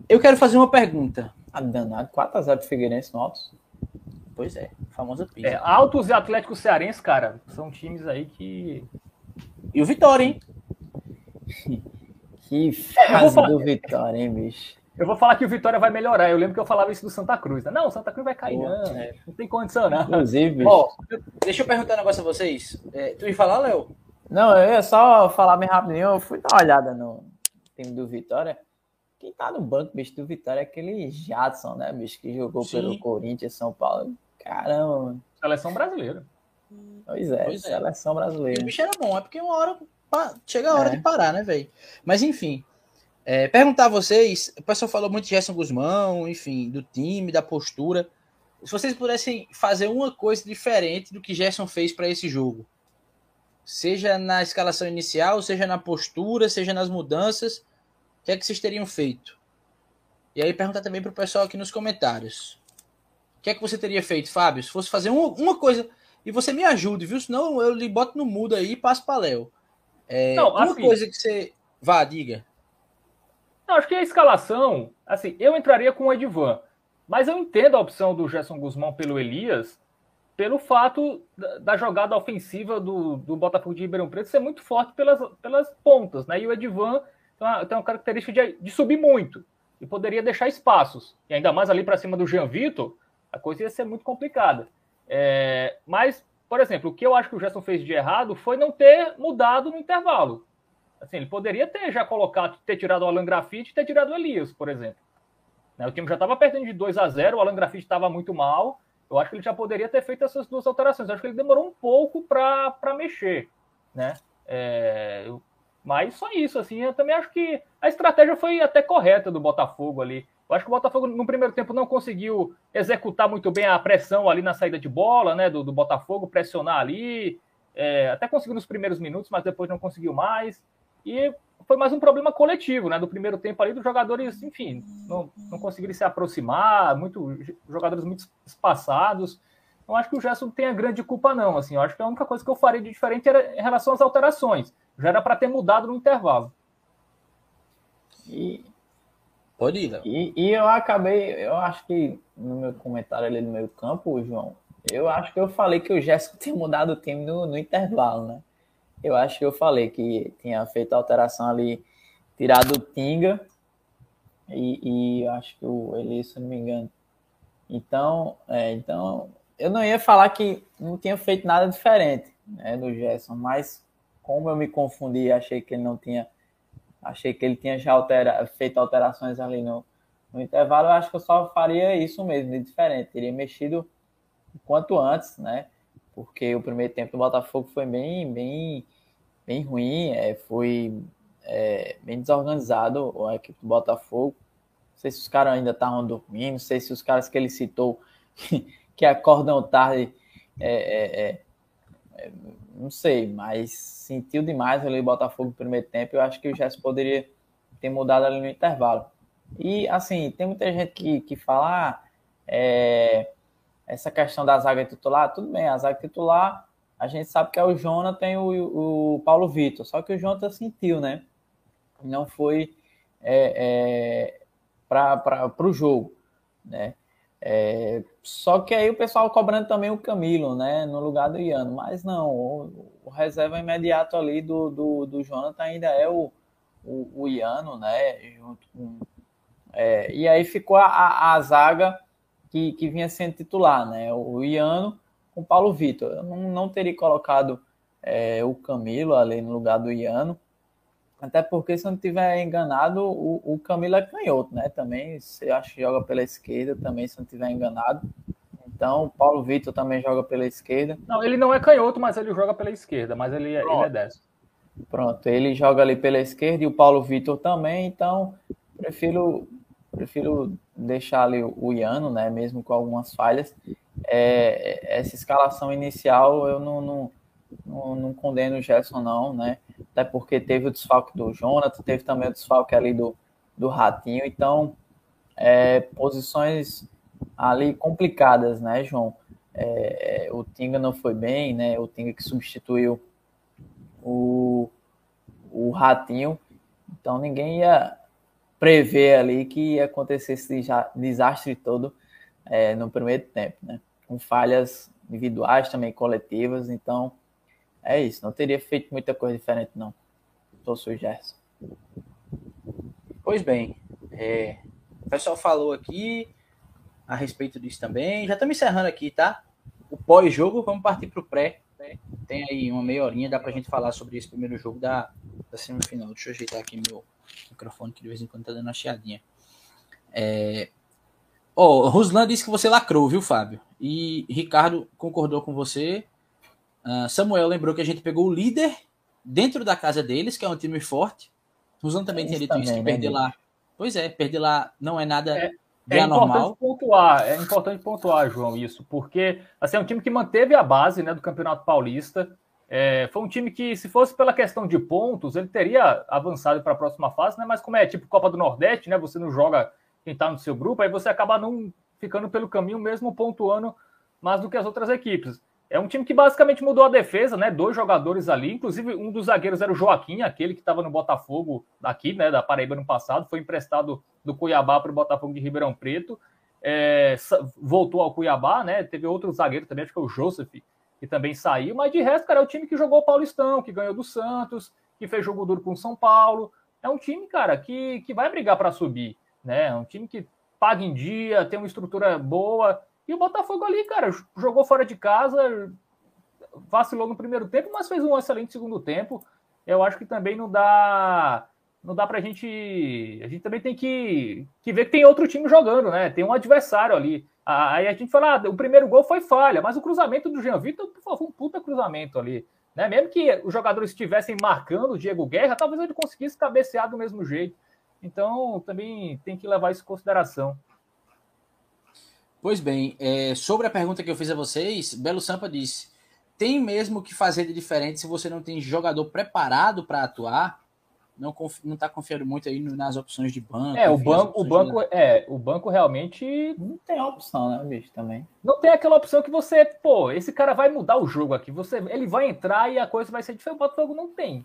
eu quero fazer uma pergunta. Ah, danado. 4x0 do Figueirense no Altos. Pois é, famosa pizza. É, Altos e Atlético Cearense, cara, são times aí que. E o Vitória, hein? Que fase é, do Vitória, hein, bicho? Eu vou falar que o Vitória vai melhorar. Eu lembro que eu falava isso do Santa Cruz. Né? Não, o Santa Cruz vai cair, Pô, não. É. Não tem condição, não. Inclusive, Ó, deixa eu perguntar um negócio a vocês. É, tu ia falar, Léo? Não, eu ia só falar bem rapidinho. Eu fui dar uma olhada no time do Vitória. Quem tá no banco, bicho, do Vitória é aquele Jadson, né, bicho, que jogou Sim. pelo Corinthians, São Paulo. Caramba, mano. Seleção brasileira. Pois é, pois é. seleção brasileira. E o bicho era bom, é porque uma hora chega a hora é. de parar, né, velho? Mas enfim, é, perguntar a vocês, o pessoal falou muito de Gerson Guzmão, enfim, do time, da postura. Se vocês pudessem fazer uma coisa diferente do que Gerson fez para esse jogo, seja na escalação inicial, seja na postura, seja nas mudanças, o que é que vocês teriam feito? E aí perguntar também para o pessoal aqui nos comentários. O que é que você teria feito, Fábio? Se fosse fazer uma, uma coisa, e você me ajude, viu? Senão eu lhe boto no mudo aí e passo para Léo. É, não, uma assim, coisa que você. Vá, diga. Não, acho que a escalação, assim, eu entraria com o Edvan, mas eu entendo a opção do Gerson Guzmão pelo Elias, pelo fato da, da jogada ofensiva do, do Botafogo de Ribeirão Preto ser muito forte pelas, pelas pontas, né? E o Edvan tem uma, tem uma característica de, de subir muito e poderia deixar espaços, e ainda mais ali para cima do Jean Vitor, a coisa ia ser muito complicada. É, mas por exemplo, o que eu acho que o Gerson fez de errado foi não ter mudado no intervalo. Assim, ele poderia ter já colocado, ter tirado o Alan Grafite e ter tirado o Elias, por exemplo. Né, o time já estava perdendo de 2 a 0 o Alan Grafite estava muito mal. Eu acho que ele já poderia ter feito essas duas alterações. Eu acho que ele demorou um pouco para mexer. Né? É, mas só isso, assim, eu também acho que a estratégia foi até correta do Botafogo ali. Eu acho que o Botafogo no primeiro tempo não conseguiu executar muito bem a pressão ali na saída de bola, né? Do, do Botafogo, pressionar ali. É, até conseguiu nos primeiros minutos, mas depois não conseguiu mais. E foi mais um problema coletivo, né? Do primeiro tempo ali, dos jogadores, enfim, não, não conseguiram se aproximar, muito, jogadores muito espaçados. Não acho que o Gerson tenha grande culpa, não. Assim, eu acho que a única coisa que eu faria de diferente era em relação às alterações. Já era para ter mudado no intervalo. E Pode ir, Léo. E, e eu acabei, eu acho que no meu comentário ali no meio campo, João, eu acho que eu falei que o Jéssico tinha mudado o time no, no intervalo, né? Eu acho que eu falei que tinha feito a alteração ali, tirado o Tinga e, e eu acho que o Eli, se não me engano. Então, é, então, eu não ia falar que não tinha feito nada diferente né, do Gerson, mas como eu me confundi achei que ele não tinha Achei que ele tinha já altera, feito alterações ali no, no intervalo. Eu acho que eu só faria isso mesmo, de diferente. Teria mexido quanto antes, né? Porque o primeiro tempo do Botafogo foi bem, bem, bem ruim. É, foi é, bem desorganizado a equipe do Botafogo. Não sei se os caras ainda estavam dormindo, não sei se os caras que ele citou que acordam tarde é, é, é não sei, mas sentiu demais ali o Botafogo no primeiro tempo. Eu acho que o Gerson poderia ter mudado ali no intervalo. E assim, tem muita gente que, que fala ah, é, essa questão da zaga titular, tudo bem, a zaga titular, a gente sabe que é o Jonathan e o, o Paulo Vitor, só que o Jonathan sentiu, né? Não foi é, é, para o jogo, né? É, só que aí o pessoal cobrando também o Camilo, né? No lugar do Iano. Mas não, o, o reserva imediato ali do, do, do Jonathan ainda é o, o, o Iano, né? Junto com, é, e aí ficou a, a, zaga que, que vinha sendo titular, né? O Iano com o Paulo Vitor. Eu não, não teria colocado é, o Camilo ali no lugar do Iano. Até porque, se eu não estiver enganado, o, o Camilo é canhoto, né? Também, eu acho que joga pela esquerda também, se eu não estiver enganado. Então, o Paulo Vitor também joga pela esquerda. Não, ele não é canhoto, mas ele joga pela esquerda, mas ele, é, ele é destro. Pronto, ele joga ali pela esquerda e o Paulo Vitor também, então prefiro prefiro deixar ali o Iano, né, mesmo com algumas falhas. É, essa escalação inicial eu não, não, não, não condeno o Gerson, não, né? Até porque teve o desfalque do Jonathan, teve também o desfalque ali do, do Ratinho. Então, é, posições ali complicadas, né, João? É, o Tinga não foi bem, né? O Tinga que substituiu o, o Ratinho. Então, ninguém ia prever ali que ia acontecer esse desastre todo é, no primeiro tempo, né? Com falhas individuais também coletivas. Então, é isso, não teria feito muita coisa diferente, não. Tô o Gerson. Pois bem, é, o pessoal falou aqui a respeito disso também. Já estamos encerrando aqui, tá? O pós-jogo, vamos partir para o pré. Tem aí uma meia horinha, dá para a gente falar sobre esse primeiro jogo da, da semifinal. Deixa eu ajeitar aqui meu microfone, que de vez em quando tá dando uma chiadinha. É... Oh, Ruslan disse que você lacrou, viu, Fábio? E Ricardo concordou com você. Uh, Samuel lembrou que a gente pegou o líder dentro da casa deles, que é um time forte. Ruslan também é tinha dito isso, que né, perder lá. Pois é, perder lá não é nada é, é importante pontuar, é importante pontuar, João, isso, porque assim, é um time que manteve a base né, do Campeonato Paulista. É, foi um time que, se fosse pela questão de pontos, ele teria avançado para a próxima fase, né? Mas como é tipo Copa do Nordeste, né? Você não joga quem está no seu grupo, aí você acaba não ficando pelo caminho, mesmo pontuando mais do que as outras equipes. É um time que basicamente mudou a defesa, né? Dois jogadores ali, inclusive um dos zagueiros era o Joaquim, aquele que estava no Botafogo daqui, né? Da Paraíba no passado, foi emprestado do Cuiabá para o Botafogo de Ribeirão Preto. É, voltou ao Cuiabá, né? Teve outro zagueiro também, acho que é o Joseph, que também saiu, mas de resto, cara, é o time que jogou o Paulistão, que ganhou do Santos, que fez jogo duro com o São Paulo. É um time, cara, que, que vai brigar para subir, né? É um time que paga em dia, tem uma estrutura boa e o Botafogo ali, cara, jogou fora de casa, vacilou no primeiro tempo, mas fez um excelente segundo tempo. Eu acho que também não dá não dá pra gente. A gente também tem que, que ver que tem outro time jogando, né? Tem um adversário ali. Aí a gente fala, ah, o primeiro gol foi falha, mas o cruzamento do Jean Vitor foi um puta cruzamento ali. Né? Mesmo que os jogadores estivessem marcando o Diego Guerra, talvez ele conseguisse cabecear do mesmo jeito. Então também tem que levar isso em consideração. Pois bem, é, sobre a pergunta que eu fiz a vocês, Belo Sampa disse: tem mesmo que fazer de diferente se você não tem jogador preparado para atuar? Não está confiando muito aí nas opções de banco. É, o banco, o banco, de... é, o banco realmente não tem opção, né, bicho, também. Não tem aquela opção que você, pô, esse cara vai mudar o jogo aqui, você, ele vai entrar e a coisa vai ser diferente. O Botafogo não tem.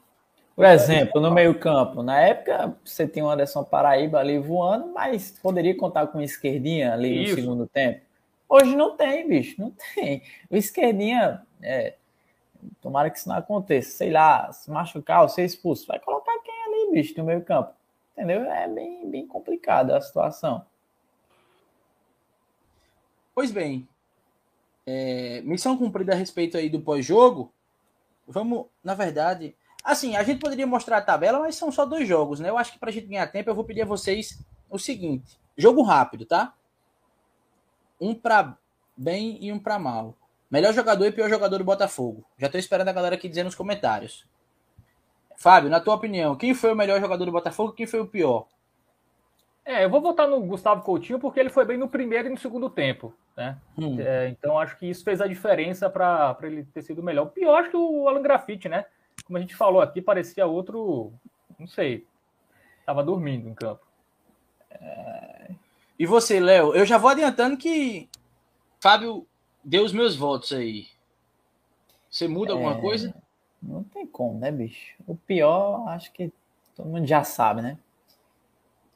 Por exemplo, no meio-campo, na época você tinha o Anderson Paraíba ali voando, mas poderia contar com o esquerdinha ali Isso. no segundo tempo. Hoje não tem, bicho, não tem. O esquerdinha, é, tomara que isso não aconteça, sei lá, se machucar ou ser expulso, vai colocar quem ali, bicho, no meio-campo. Entendeu? É bem, bem complicada a situação. Pois bem, é, missão cumprida a respeito aí do pós-jogo. Vamos, na verdade, Assim, a gente poderia mostrar a tabela, mas são só dois jogos, né? Eu acho que para a gente ganhar tempo, eu vou pedir a vocês o seguinte: jogo rápido, tá? Um para bem e um para mal. Melhor jogador e pior jogador do Botafogo. Já estou esperando a galera aqui dizer nos comentários. Fábio, na tua opinião, quem foi o melhor jogador do Botafogo e quem foi o pior? É, eu vou votar no Gustavo Coutinho porque ele foi bem no primeiro e no segundo tempo, né? Hum. É, então acho que isso fez a diferença para ele ter sido melhor. O pior acho que o Alan Grafite, né? Como a gente falou aqui, parecia outro, não sei, estava dormindo em campo. É... E você, Léo? Eu já vou adiantando que Fábio deu os meus votos aí. Você muda é... alguma coisa? Não tem como, né, bicho? O pior, acho que todo mundo já sabe, né?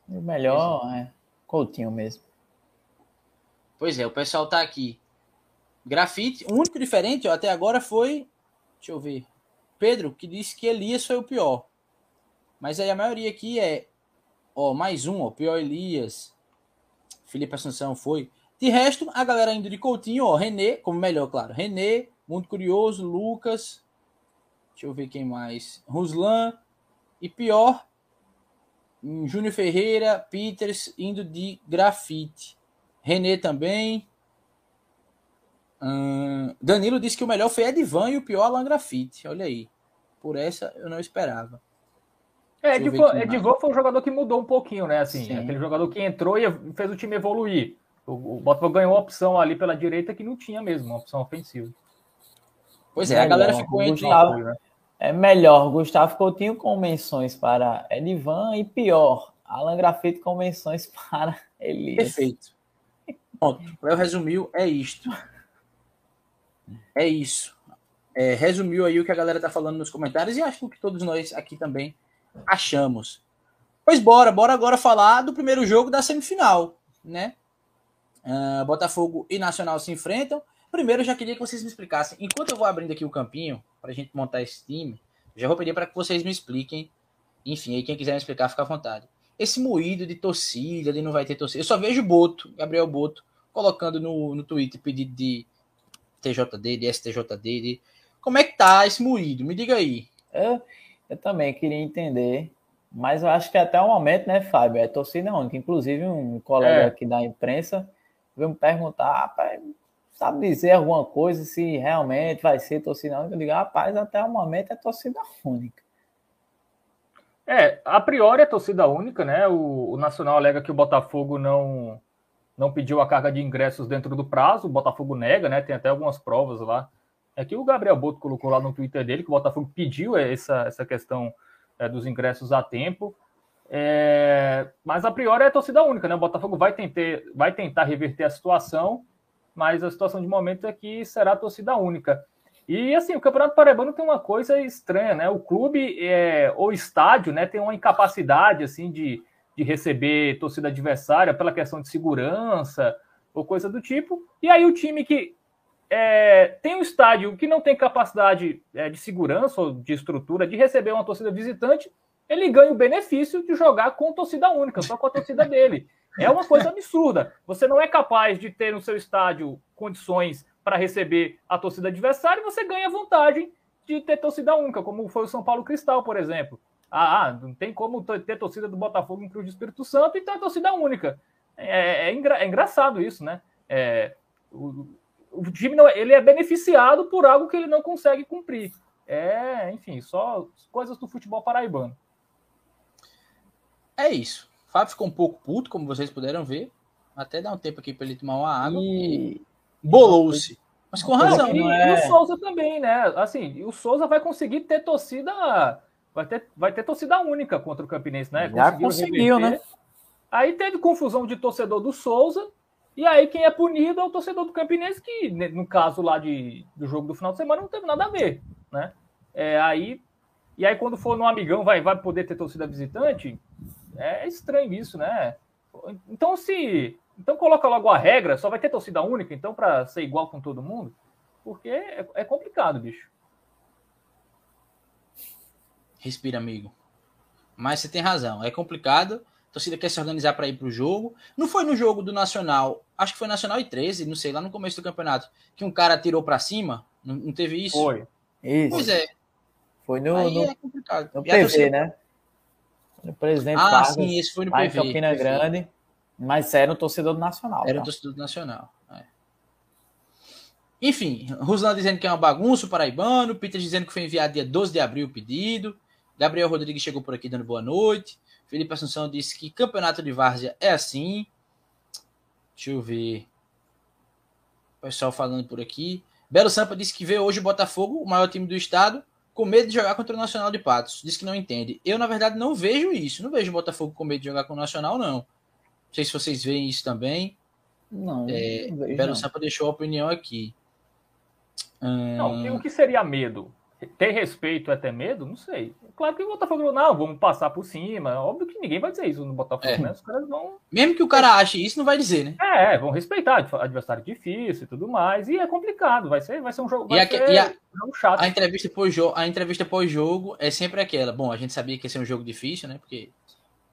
O melhor é. é Coutinho mesmo. Pois é, o pessoal tá aqui. Grafite, o único diferente ó, até agora foi. Deixa eu ver. Pedro, que disse que Elias foi o pior. Mas aí a maioria aqui é. Ó, mais um, ó. Pior Elias. Felipe Assunção foi. De resto, a galera indo de Coutinho, ó. René, como melhor, claro. René, muito curioso. Lucas. Deixa eu ver quem mais. Ruslan. E pior, Júnior Ferreira, Peters indo de grafite. René também. Hum, Danilo disse que o melhor foi Edvan e o pior Alan Grafite. Olha aí. Por essa eu não esperava. É, Edvan foi um jogador que mudou um pouquinho, né? Assim, Sim. aquele jogador que entrou e fez o time evoluir. O, o Botafogo ganhou uma opção ali pela direita que não tinha mesmo, uma opção ofensiva. Pois é, melhor, a galera ficou entre. Gustavo, né? É melhor, Gustavo Coutinho com menções para Edvan e pior, Alan Grafite com menções para Elias. Perfeito. Pronto, o Léo resumiu, é isto. É isso. É, resumiu aí o que a galera tá falando nos comentários e acho que todos nós aqui também achamos. Pois bora, bora agora falar do primeiro jogo da semifinal, né? Uh, Botafogo e Nacional se enfrentam. Primeiro, eu já queria que vocês me explicassem. Enquanto eu vou abrindo aqui o campinho para a gente montar esse time, já vou pedir para que vocês me expliquem Enfim, aí quem quiser me explicar, fica à vontade. Esse moído de torcida, de não vai ter torcida. Eu só vejo Boto, Gabriel Boto, colocando no, no Twitter pedido de TJD, de STJD. De... Como é que tá esse moído? Me diga aí. Eu, eu também queria entender, mas eu acho que até o momento, né, Fábio, é torcida única. Inclusive, um colega é. aqui da imprensa veio me perguntar, rapaz, sabe dizer alguma coisa se realmente vai ser torcida única? Eu digo, rapaz, até o momento é torcida única. É, a priori é torcida única, né? O, o, Nacional alega que o Botafogo não não pediu a carga de ingressos dentro do prazo, o Botafogo nega, né? Tem até algumas provas lá. É que o Gabriel Boto colocou lá no Twitter dele que o Botafogo pediu essa, essa questão é, dos ingressos a tempo. É, mas a priori é torcida única, né? O Botafogo vai tentar, vai tentar reverter a situação, mas a situação de momento é que será torcida única. E assim, o Campeonato Paraibano tem uma coisa estranha, né? O clube é, ou estádio, né, tem uma incapacidade assim de, de receber torcida adversária pela questão de segurança ou coisa do tipo. E aí o time que é, tem um estádio que não tem capacidade é, de segurança ou de estrutura de receber uma torcida visitante, ele ganha o benefício de jogar com torcida única, só com a torcida dele. É uma coisa absurda. Você não é capaz de ter no seu estádio condições para receber a torcida adversária você ganha vantagem de ter torcida única, como foi o São Paulo Cristal, por exemplo. Ah, ah não tem como ter torcida do Botafogo em Cruz do Espírito Santo e ter torcida única. É, é, engra, é engraçado isso, né? É, o, o, time não, ele é beneficiado por algo que ele não consegue cumprir. É, enfim, só coisas do futebol paraibano. É isso. O Fábio ficou um pouco puto, como vocês puderam ver. Até dá um tempo aqui para ele tomar uma água. E bolou-se. Mas com razão. E, é... e, o Souza também, né? Assim, o Souza vai conseguir ter torcida. Vai ter, vai ter torcida única contra o Campinense, né? Já conseguiu, né? Aí teve confusão de torcedor do Souza. E aí quem é punido é o torcedor do Campinense, que no caso lá de, do jogo do final de semana não teve nada a ver, né? É, aí, e aí quando for no Amigão vai, vai poder ter torcida visitante? É estranho isso, né? Então se então coloca logo a regra, só vai ter torcida única, então, para ser igual com todo mundo? Porque é, é complicado, bicho. Respira, amigo. Mas você tem razão, é complicado. A torcida quer se organizar para ir para o jogo. Não foi no jogo do Nacional, acho que foi Nacional e 13, não sei, lá no começo do campeonato, que um cara tirou para cima. Não, não, teve isso? Foi. Isso. Pois é. Foi no, Aí no, é complicado. no PV, torcida... né? No presidente ah, Vargas, sim, esse foi no PV. Campina Grande. Mas era um torcedor do Nacional. Era um tá? torcedor do Nacional. É. Enfim, Ruslan dizendo que é uma bagunça, o paraibano. Peter dizendo que foi enviado dia 12 de abril o pedido. Gabriel Rodrigues chegou por aqui dando boa noite. Felipe Assunção disse que campeonato de várzea é assim. Deixa eu ver. O pessoal falando por aqui. Belo Sampa disse que vê hoje o Botafogo, o maior time do estado, com medo de jogar contra o Nacional de Patos. Diz que não entende. Eu, na verdade, não vejo isso. Não vejo o Botafogo com medo de jogar com o Nacional, não. Não sei se vocês veem isso também. Não. É, não vejo, Belo Sampa deixou a opinião aqui. Não, o que seria medo? Ter respeito é ter medo? Não sei. Claro que o Botafogo não, vamos passar por cima. Óbvio que ninguém vai dizer isso no Botafogo, é. né? Os caras vão. Mesmo que o cara ache isso, não vai dizer, né? É, vão respeitar adversário difícil e tudo mais. E é complicado, vai ser, vai ser um jogo. Vai e, a, e a, um chato. A entrevista pós-jogo, a entrevista pós-jogo é sempre aquela. Bom, a gente sabia que ia ser um jogo difícil, né? Porque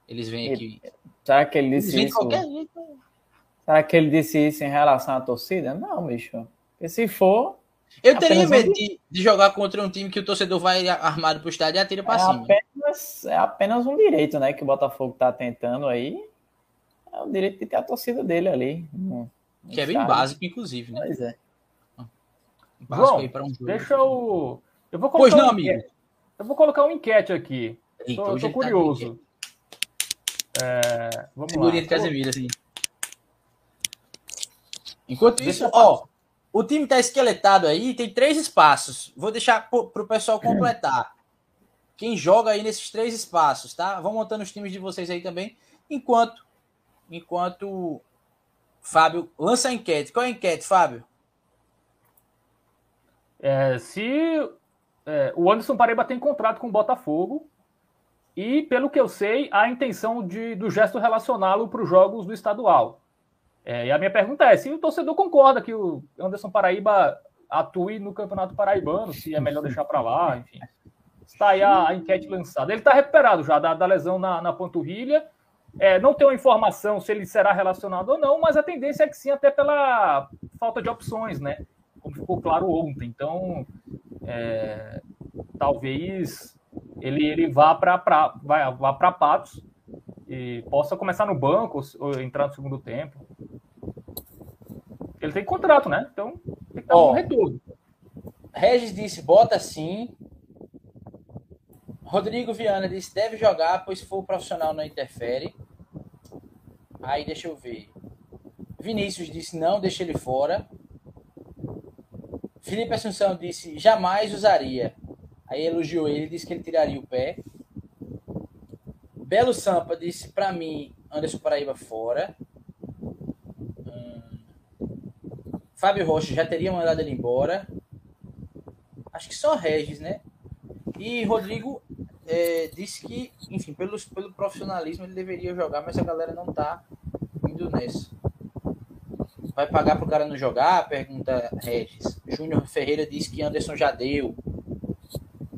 eles vêm aqui. Será que ele disse isso? Será que ele disse isso em relação à torcida? Não, bicho. Porque se for. Eu teria medo de, de, jogar contra um time que o torcedor vai armado pro estádio e atira para é cima. Apenas, é apenas um direito, né? Que o Botafogo tá tentando aí. É o direito de ter a torcida dele ali. No, no que é bem básico, inclusive, né? Pois é. Básico Bom, aí para um jogo. Deixa eu. Eu vou colocar pois não, um amigo. Eu vou colocar um enquete aqui. Eita, tô, tô tá curioso. Tá é, vamos Figurinha de Casemiro, assim. Enquanto isso, ó, o time tá esqueletado aí, tem três espaços. Vou deixar para o pessoal completar. Quem joga aí nesses três espaços, tá? Vão montando os times de vocês aí também. Enquanto, enquanto Fábio lança a enquete. Qual é a enquete, Fábio? É, se é, o Anderson Paraíba tem contrato com o Botafogo, e, pelo que eu sei, a intenção de, do gesto relacioná-lo para os jogos do estadual. É, e a minha pergunta é: se o torcedor concorda que o Anderson Paraíba atue no Campeonato Paraibano, se é melhor deixar para lá, enfim. Está aí a, a enquete lançada. Ele está recuperado já da, da lesão na, na panturrilha. É, não tem informação se ele será relacionado ou não, mas a tendência é que sim, até pela falta de opções, né? Como ficou claro ontem. Então, é, talvez ele, ele vá para vá para Patos e possa começar no banco ou, entrar no segundo tempo. Ele tem contrato, né? Então tem que dar um retorno. Regis disse: bota sim. Rodrigo Viana disse: deve jogar, pois se for profissional não interfere. Aí deixa eu ver. Vinícius disse: não, deixa ele fora. Felipe Assunção disse: jamais usaria. Aí elogiou ele, disse que ele tiraria o pé. Belo Sampa disse: para mim, Anderson Paraíba fora. Fábio Rocha já teria mandado ele embora. Acho que só Regis, né? E Rodrigo é, disse que, enfim, pelo, pelo profissionalismo ele deveria jogar, mas a galera não tá indo nessa. Vai pagar pro cara não jogar? Pergunta Regis. Júnior Ferreira disse que Anderson já deu.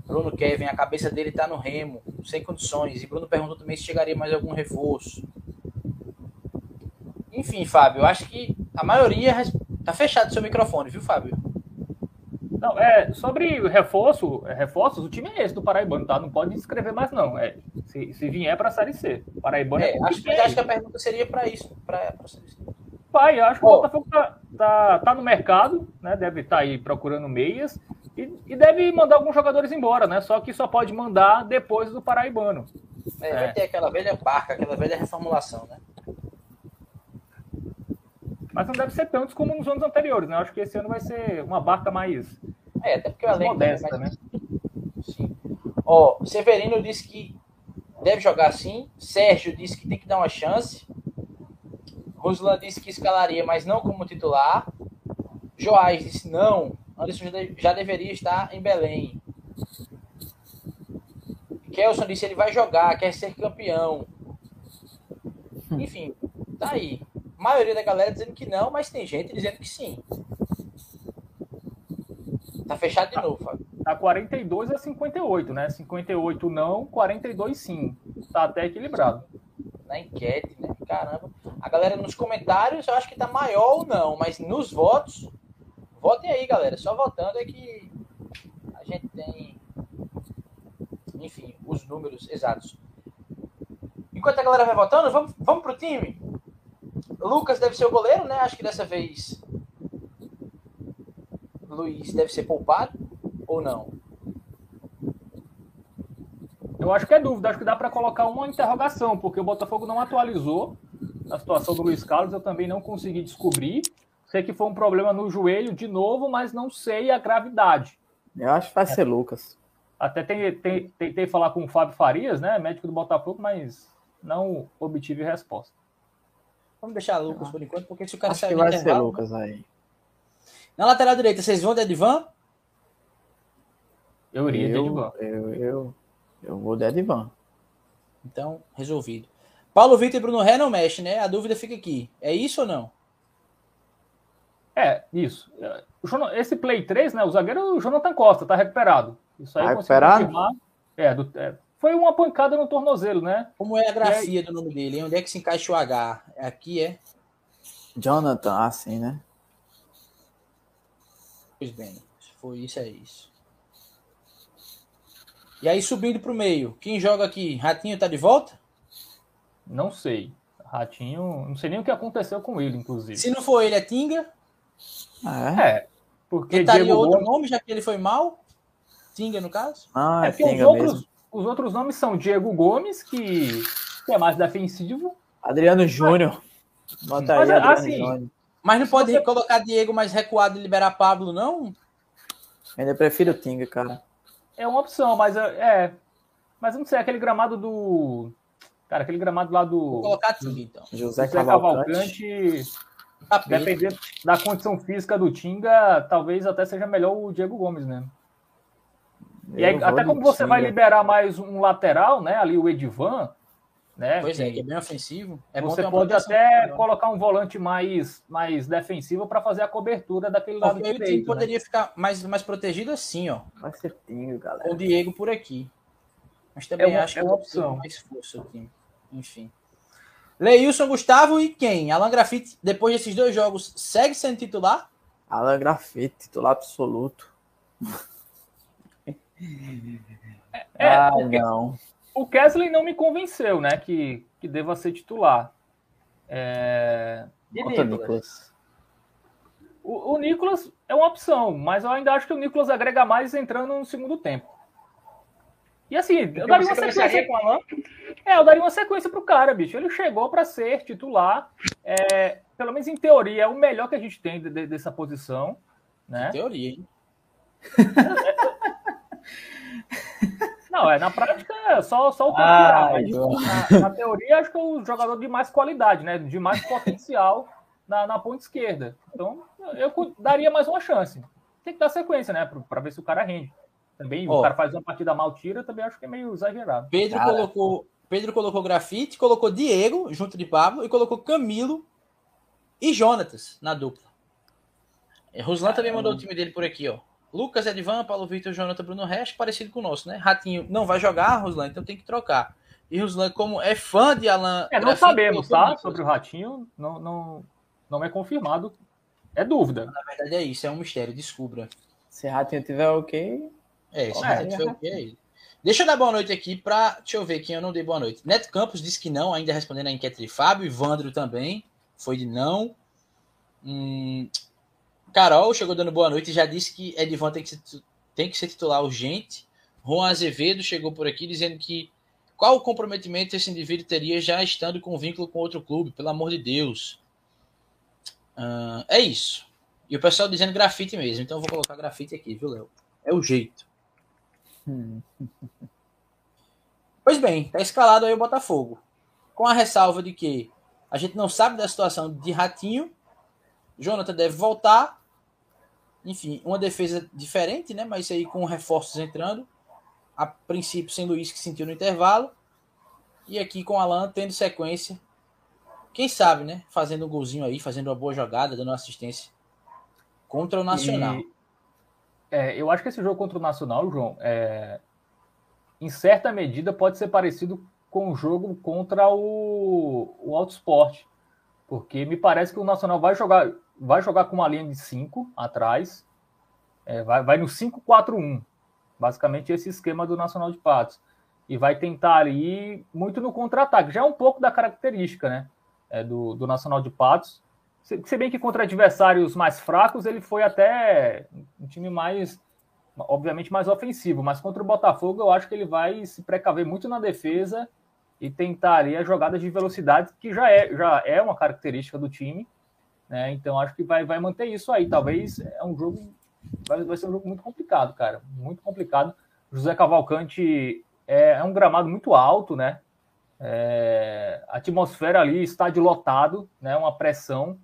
Bruno Kevin, a cabeça dele tá no remo, sem condições. E Bruno perguntou também se chegaria mais algum reforço. Enfim, Fábio, eu acho que a maioria Tá fechado seu microfone, viu, Fábio? Não, é, sobre reforço, é, reforços, o time é esse do Paraibano, tá? Não pode escrever mais, não. É, se, se vier para a Série C. Paraibano é, é acho, que, acho que a pergunta seria para isso. Pra, pra Série C. Pai, acho que oh. o Botafogo tá, tá, tá, no mercado, né? Deve estar tá aí procurando meias e, deve mandar alguns jogadores embora, né? Só que só pode mandar depois do Paraibano. É, vai ter aquela velha barca, aquela velha reformulação, né? Mas não deve ser tantos como nos anos anteriores, né? Acho que esse ano vai ser uma barca mais. É, até porque o elenco modesta, né? Sim. Ó, Severino disse que deve jogar sim. Sérgio disse que tem que dar uma chance. Ruslan disse que escalaria, mas não como titular. Joás disse não. Anderson já deveria estar em Belém. Kelson disse ele vai jogar, quer ser campeão. Enfim, tá aí maioria da galera dizendo que não, mas tem gente dizendo que sim. Tá fechado de tá, novo, Fábio. Tá 42 a 58, né? 58 não, 42 sim. Tá até equilibrado. Na enquete, né? Caramba. A galera nos comentários eu acho que tá maior ou não, mas nos votos, votem aí, galera. Só votando é que a gente tem, enfim, os números exatos. Enquanto a galera vai votando, vamos, vamos pro time? Lucas deve ser o goleiro, né? Acho que dessa vez Luiz deve ser poupado ou não? Eu acho que é dúvida, acho que dá para colocar uma interrogação, porque o Botafogo não atualizou a situação do Luiz Carlos, eu também não consegui descobrir. Sei que foi um problema no joelho de novo, mas não sei a gravidade. Eu acho que vai ser Lucas. Até tentei, tentei falar com o Fábio Farias, né, médico do Botafogo, mas não obtive resposta. Vamos deixar Lucas ah. por enquanto, porque se o cara Acho sair que vai ser Lucas aí. Na lateral direita, vocês vão de Edvan? Eu iria eu, de Edvan. Eu, eu, eu vou de Edvan. Então, resolvido. Paulo Vitor e Bruno Ré não mexe, né? A dúvida fica aqui. É isso ou não? É, isso. Esse Play 3, né? O zagueiro o Jonathan Costa tá recuperado. Isso aí tá recuperado? É, do, é, foi uma pancada no tornozelo, né? Como é a grafia é... do nome dele? Onde é que se encaixa o H? Aqui é? Jonathan, assim, né? Pois bem, se foi isso, é isso. E aí subindo para o meio, quem joga aqui? Ratinho tá de volta? Não sei. Ratinho, não sei nem o que aconteceu com ele, inclusive. Se não for ele, é Tinga? É. é porque ele estaria outro Gomes... nome, já que ele foi mal? Tinga, no caso? Ah, é, é Tinga os outros, mesmo. Os outros nomes são Diego Gomes, que, que é mais defensivo. Adriano Júnior. Bota aí, mas, assim, Júnior. Mas não pode você... colocar Diego mais recuado e liberar Pablo, não? Ainda prefiro o Tinga, cara. É uma opção, mas é, é. Mas não sei, aquele gramado do. Cara, aquele gramado lá do. Vou colocar Tinga, então. José, José Cavalcante. Cavalcante dependendo da condição física do Tinga, talvez até seja melhor o Diego Gomes mesmo. E aí, até como você vai liberar mais um lateral, né? Ali o Edivan, Né? Pois que é, que é bem ofensivo. É você pode até colocar um volante mais, mais defensivo para fazer a cobertura daquele lado Porque direito. O time né? poderia ficar mais, mais protegido assim, ó. Vai ser tinho, galera. Com o Diego por aqui. Mas também é acho é uma opção. mais força o time. Enfim. Leilson Gustavo e quem? Alan Grafite, depois desses dois jogos, segue sendo titular? Alan Grafite, titular absoluto. É, ah, não. O Kesley não me convenceu, né? Que, que deva ser titular. É... E Nicolas? Nicolas? O, o Nicolas é uma opção, mas eu ainda acho que o Nicolas agrega mais entrando no segundo tempo. E assim, eu daria uma sequência com o Alan. É, eu daria uma sequência pro cara, bicho. Ele chegou para ser titular. É, pelo menos em teoria, é o melhor que a gente tem de, de, dessa posição. Né? Em teoria, hein? Não, é na prática é só, só o que ah, na, na, teoria, acho que é o jogador de mais qualidade, né? De mais potencial na, na ponta esquerda. Então, eu daria mais uma chance. Tem que dar sequência, né? Para ver se o cara rende. Também oh. o cara faz uma partida mal tira, também acho que é meio exagerado. Pedro cara. colocou Pedro colocou grafite, colocou Diego junto de Pablo e colocou Camilo e Jonatas na dupla. Ruslan também mandou o time dele por aqui, ó. Lucas, Edvan, Paulo Vitor, Jonathan, Bruno Resch, parecido com o nosso, né? Ratinho não vai jogar, Ruslan, então tem que trocar. E Ruslan, como é fã de Alan. É, não sabemos, tá? Sobre o Ratinho, não, não, não é confirmado. É dúvida. Na verdade é isso, é um mistério, descubra. Se Ratinho tiver ok, é, se é, foi o que é ele. Deixa eu dar boa noite aqui para. Deixa eu ver quem eu não dei boa noite. Neto Campos disse que não, ainda respondendo a enquete de Fábio. Ivandro também foi de não. Hum, Carol chegou dando boa noite e já disse que Edvan tem que ser, tem que ser titular urgente. Juan Azevedo chegou por aqui dizendo que qual o comprometimento esse indivíduo teria já estando com vínculo com outro clube, pelo amor de Deus. É isso. E o pessoal dizendo grafite mesmo, então eu vou colocar grafite aqui, viu, Léo? É o jeito. Pois bem, tá escalado aí o Botafogo. Com a ressalva de que a gente não sabe da situação de Ratinho. Jonathan deve voltar. Enfim, uma defesa diferente, né? Mas aí com reforços entrando. A princípio, sem Luiz que sentiu no intervalo. E aqui com Alan tendo sequência. Quem sabe, né? Fazendo um golzinho aí, fazendo uma boa jogada, dando assistência contra o Nacional. E é, eu acho que esse jogo contra o Nacional, João, é, em certa medida pode ser parecido com o jogo contra o, o Auto Sport, porque me parece que o Nacional vai jogar, vai jogar com uma linha de 5 atrás, é, vai, vai no 5-4-1, basicamente esse esquema do Nacional de Patos, e vai tentar ali muito no contra-ataque, já é um pouco da característica né, é, do, do Nacional de Patos, se bem que contra adversários mais fracos, ele foi até um time mais, obviamente, mais ofensivo. Mas contra o Botafogo, eu acho que ele vai se precaver muito na defesa e tentar ali as jogadas de velocidade, que já é, já é uma característica do time. Né? Então, acho que vai, vai manter isso aí. Talvez é um jogo. Vai, vai ser um jogo muito complicado, cara. Muito complicado. José Cavalcante é, é um gramado muito alto, né? É, atmosfera ali, estádio lotado, né? Uma pressão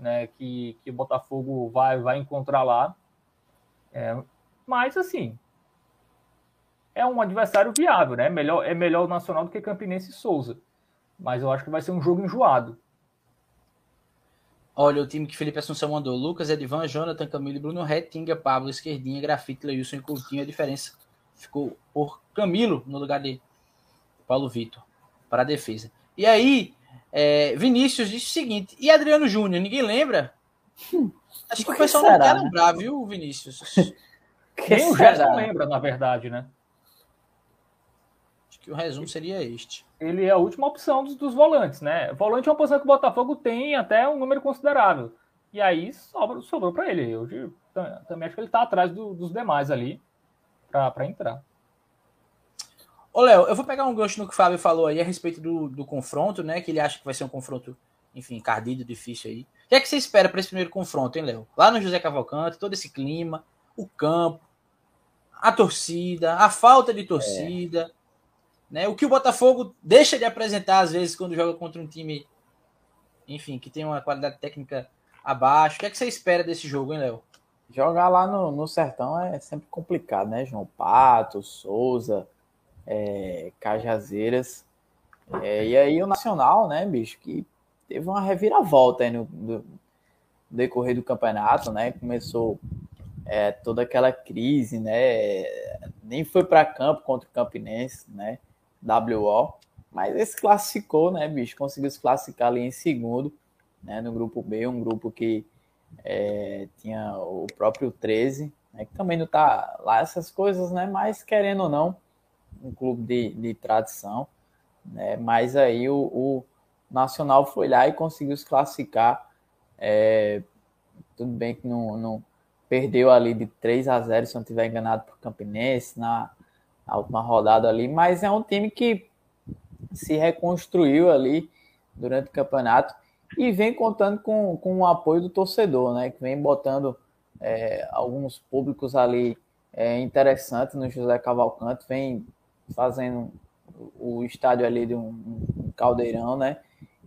né, que, que o Botafogo vai, vai encontrar lá. É, mas, assim, é um adversário viável, né? Melhor, é melhor o Nacional do que Campinense e Souza. Mas eu acho que vai ser um jogo enjoado. Olha, o time que Felipe Assunção mandou: Lucas, Edvan, Jonathan, Camilo, Bruno Retinga, Pablo, Esquerdinha, Grafite, Leilson e Coutinho. A diferença ficou por Camilo no lugar de Paulo Vitor para a defesa. E aí, é, Vinícius disse o seguinte: e Adriano Júnior? Ninguém lembra? Hum, Acho que o pessoal será, não quer lembrar, viu, Vinícius? Nem o Gerson lembra, na verdade, né? Acho que o resumo seria este. Ele é a última opção dos, dos volantes, né? Volante é uma posição que o Botafogo tem até um número considerável. E aí sobra, sobrou para ele. Eu também acho que ele está atrás do, dos demais ali para entrar. Ô, Léo, eu vou pegar um gancho no que o Fábio falou aí a respeito do, do confronto, né? Que ele acha que vai ser um confronto, enfim, cardido, difícil aí. O que é que você espera para esse primeiro confronto, hein, Léo? Lá no José Cavalcante, todo esse clima, o campo, a torcida, a falta de torcida, é. né? O que o Botafogo deixa de apresentar às vezes quando joga contra um time, enfim, que tem uma qualidade técnica abaixo. O que é que você espera desse jogo, hein, Léo? Jogar lá no, no Sertão é sempre complicado, né? João Pato, Souza, é, Cajazeiras. É, e aí o Nacional, né, bicho, que teve uma reviravolta aí no, no decorrer do campeonato, né? Começou é, toda aquela crise, né? Nem foi para campo contra o Campinense, né? WO, mas esse classificou, né, bicho? Conseguiu se classificar ali em segundo, né? No grupo B, um grupo que é, tinha o próprio 13, né, que também não tá lá essas coisas, né? Mas querendo ou não, um clube de, de tradição, né? Mas aí o, o Nacional foi lá e conseguiu se classificar. É, tudo bem que não, não, perdeu ali de 3 a 0, se não estiver enganado, por Campinense na, na última rodada ali, mas é um time que se reconstruiu ali durante o campeonato e vem contando com, com o apoio do torcedor, né? Que vem botando é, alguns públicos ali é, interessantes no José Cavalcante, vem fazendo o estádio ali de um, um caldeirão, né?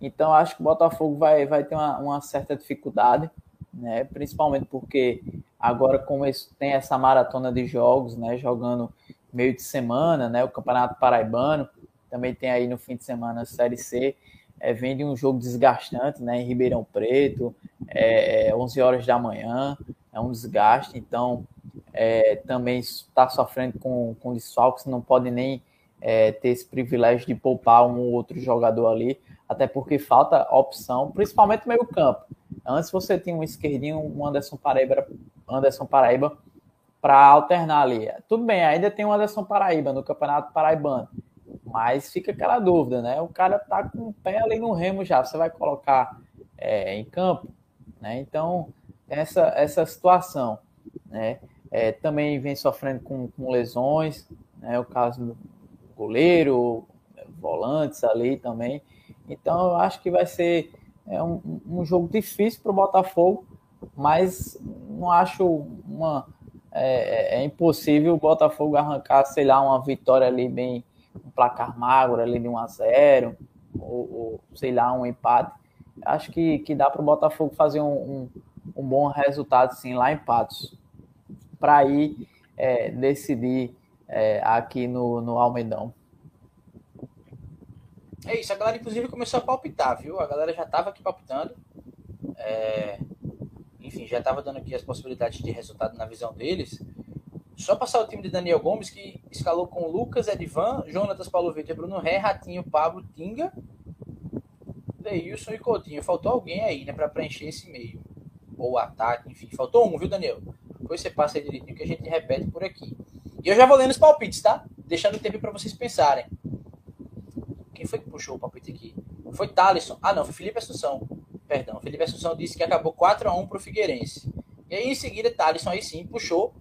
Então acho que o Botafogo vai, vai ter uma, uma certa dificuldade, né? Principalmente porque agora como tem essa maratona de jogos, né? Jogando meio de semana, né? O Campeonato Paraibano também tem aí no fim de semana a Série C. É, vem de um jogo desgastante, né? Em Ribeirão Preto, é, 11 é, horas da manhã, é um desgaste. Então é, também está sofrendo com, com desfalques, não pode nem é, ter esse privilégio de poupar um ou outro jogador ali, até porque falta opção, principalmente meio campo. Antes você tinha um esquerdinho, um Anderson Paraíba, Anderson Paraíba para alternar ali. Tudo bem, ainda tem um Anderson Paraíba no Campeonato Paraibano, mas fica aquela dúvida, né? O cara tá com o pé ali no remo já, você vai colocar é, em campo, né? Então, essa, essa situação, né? É, também vem sofrendo com, com lesões, né? O caso do goleiro, volantes ali também. Então eu acho que vai ser é, um, um jogo difícil para o Botafogo, mas não acho uma. É, é, é, impossível o Botafogo arrancar, sei lá, uma vitória ali bem, um placar magro ali de 1 a 0 ou, ou sei lá, um empate. Acho que, que dá para o Botafogo fazer um, um, um, bom resultado, sim, lá em Patos, para ir é, decidir é, aqui no, no Almedão. É isso, a galera inclusive começou a palpitar, viu? A galera já estava aqui palpitando. É... Enfim, já estava dando aqui as possibilidades de resultado na visão deles. Só passar o time de Daniel Gomes, que escalou com Lucas, Edvan, Jonatas, Paulo Vitor, Bruno Ré, Ratinho, Pablo, Tinga, Deilson e Coutinho. Faltou alguém aí, né, para preencher esse meio. Ou ataque, enfim. Faltou um, viu, Daniel? Depois você passa aí direitinho que a gente repete por aqui. E eu já vou lendo os palpites, tá? Deixando tempo para vocês pensarem. Quem foi que puxou o palpite aqui? Foi Thalisson. Ah, não, foi Felipe Assunção. Perdão, Felipe Assunção disse que acabou 4 a 1 pro Figueirense. E aí, em seguida, Thalisson aí sim puxou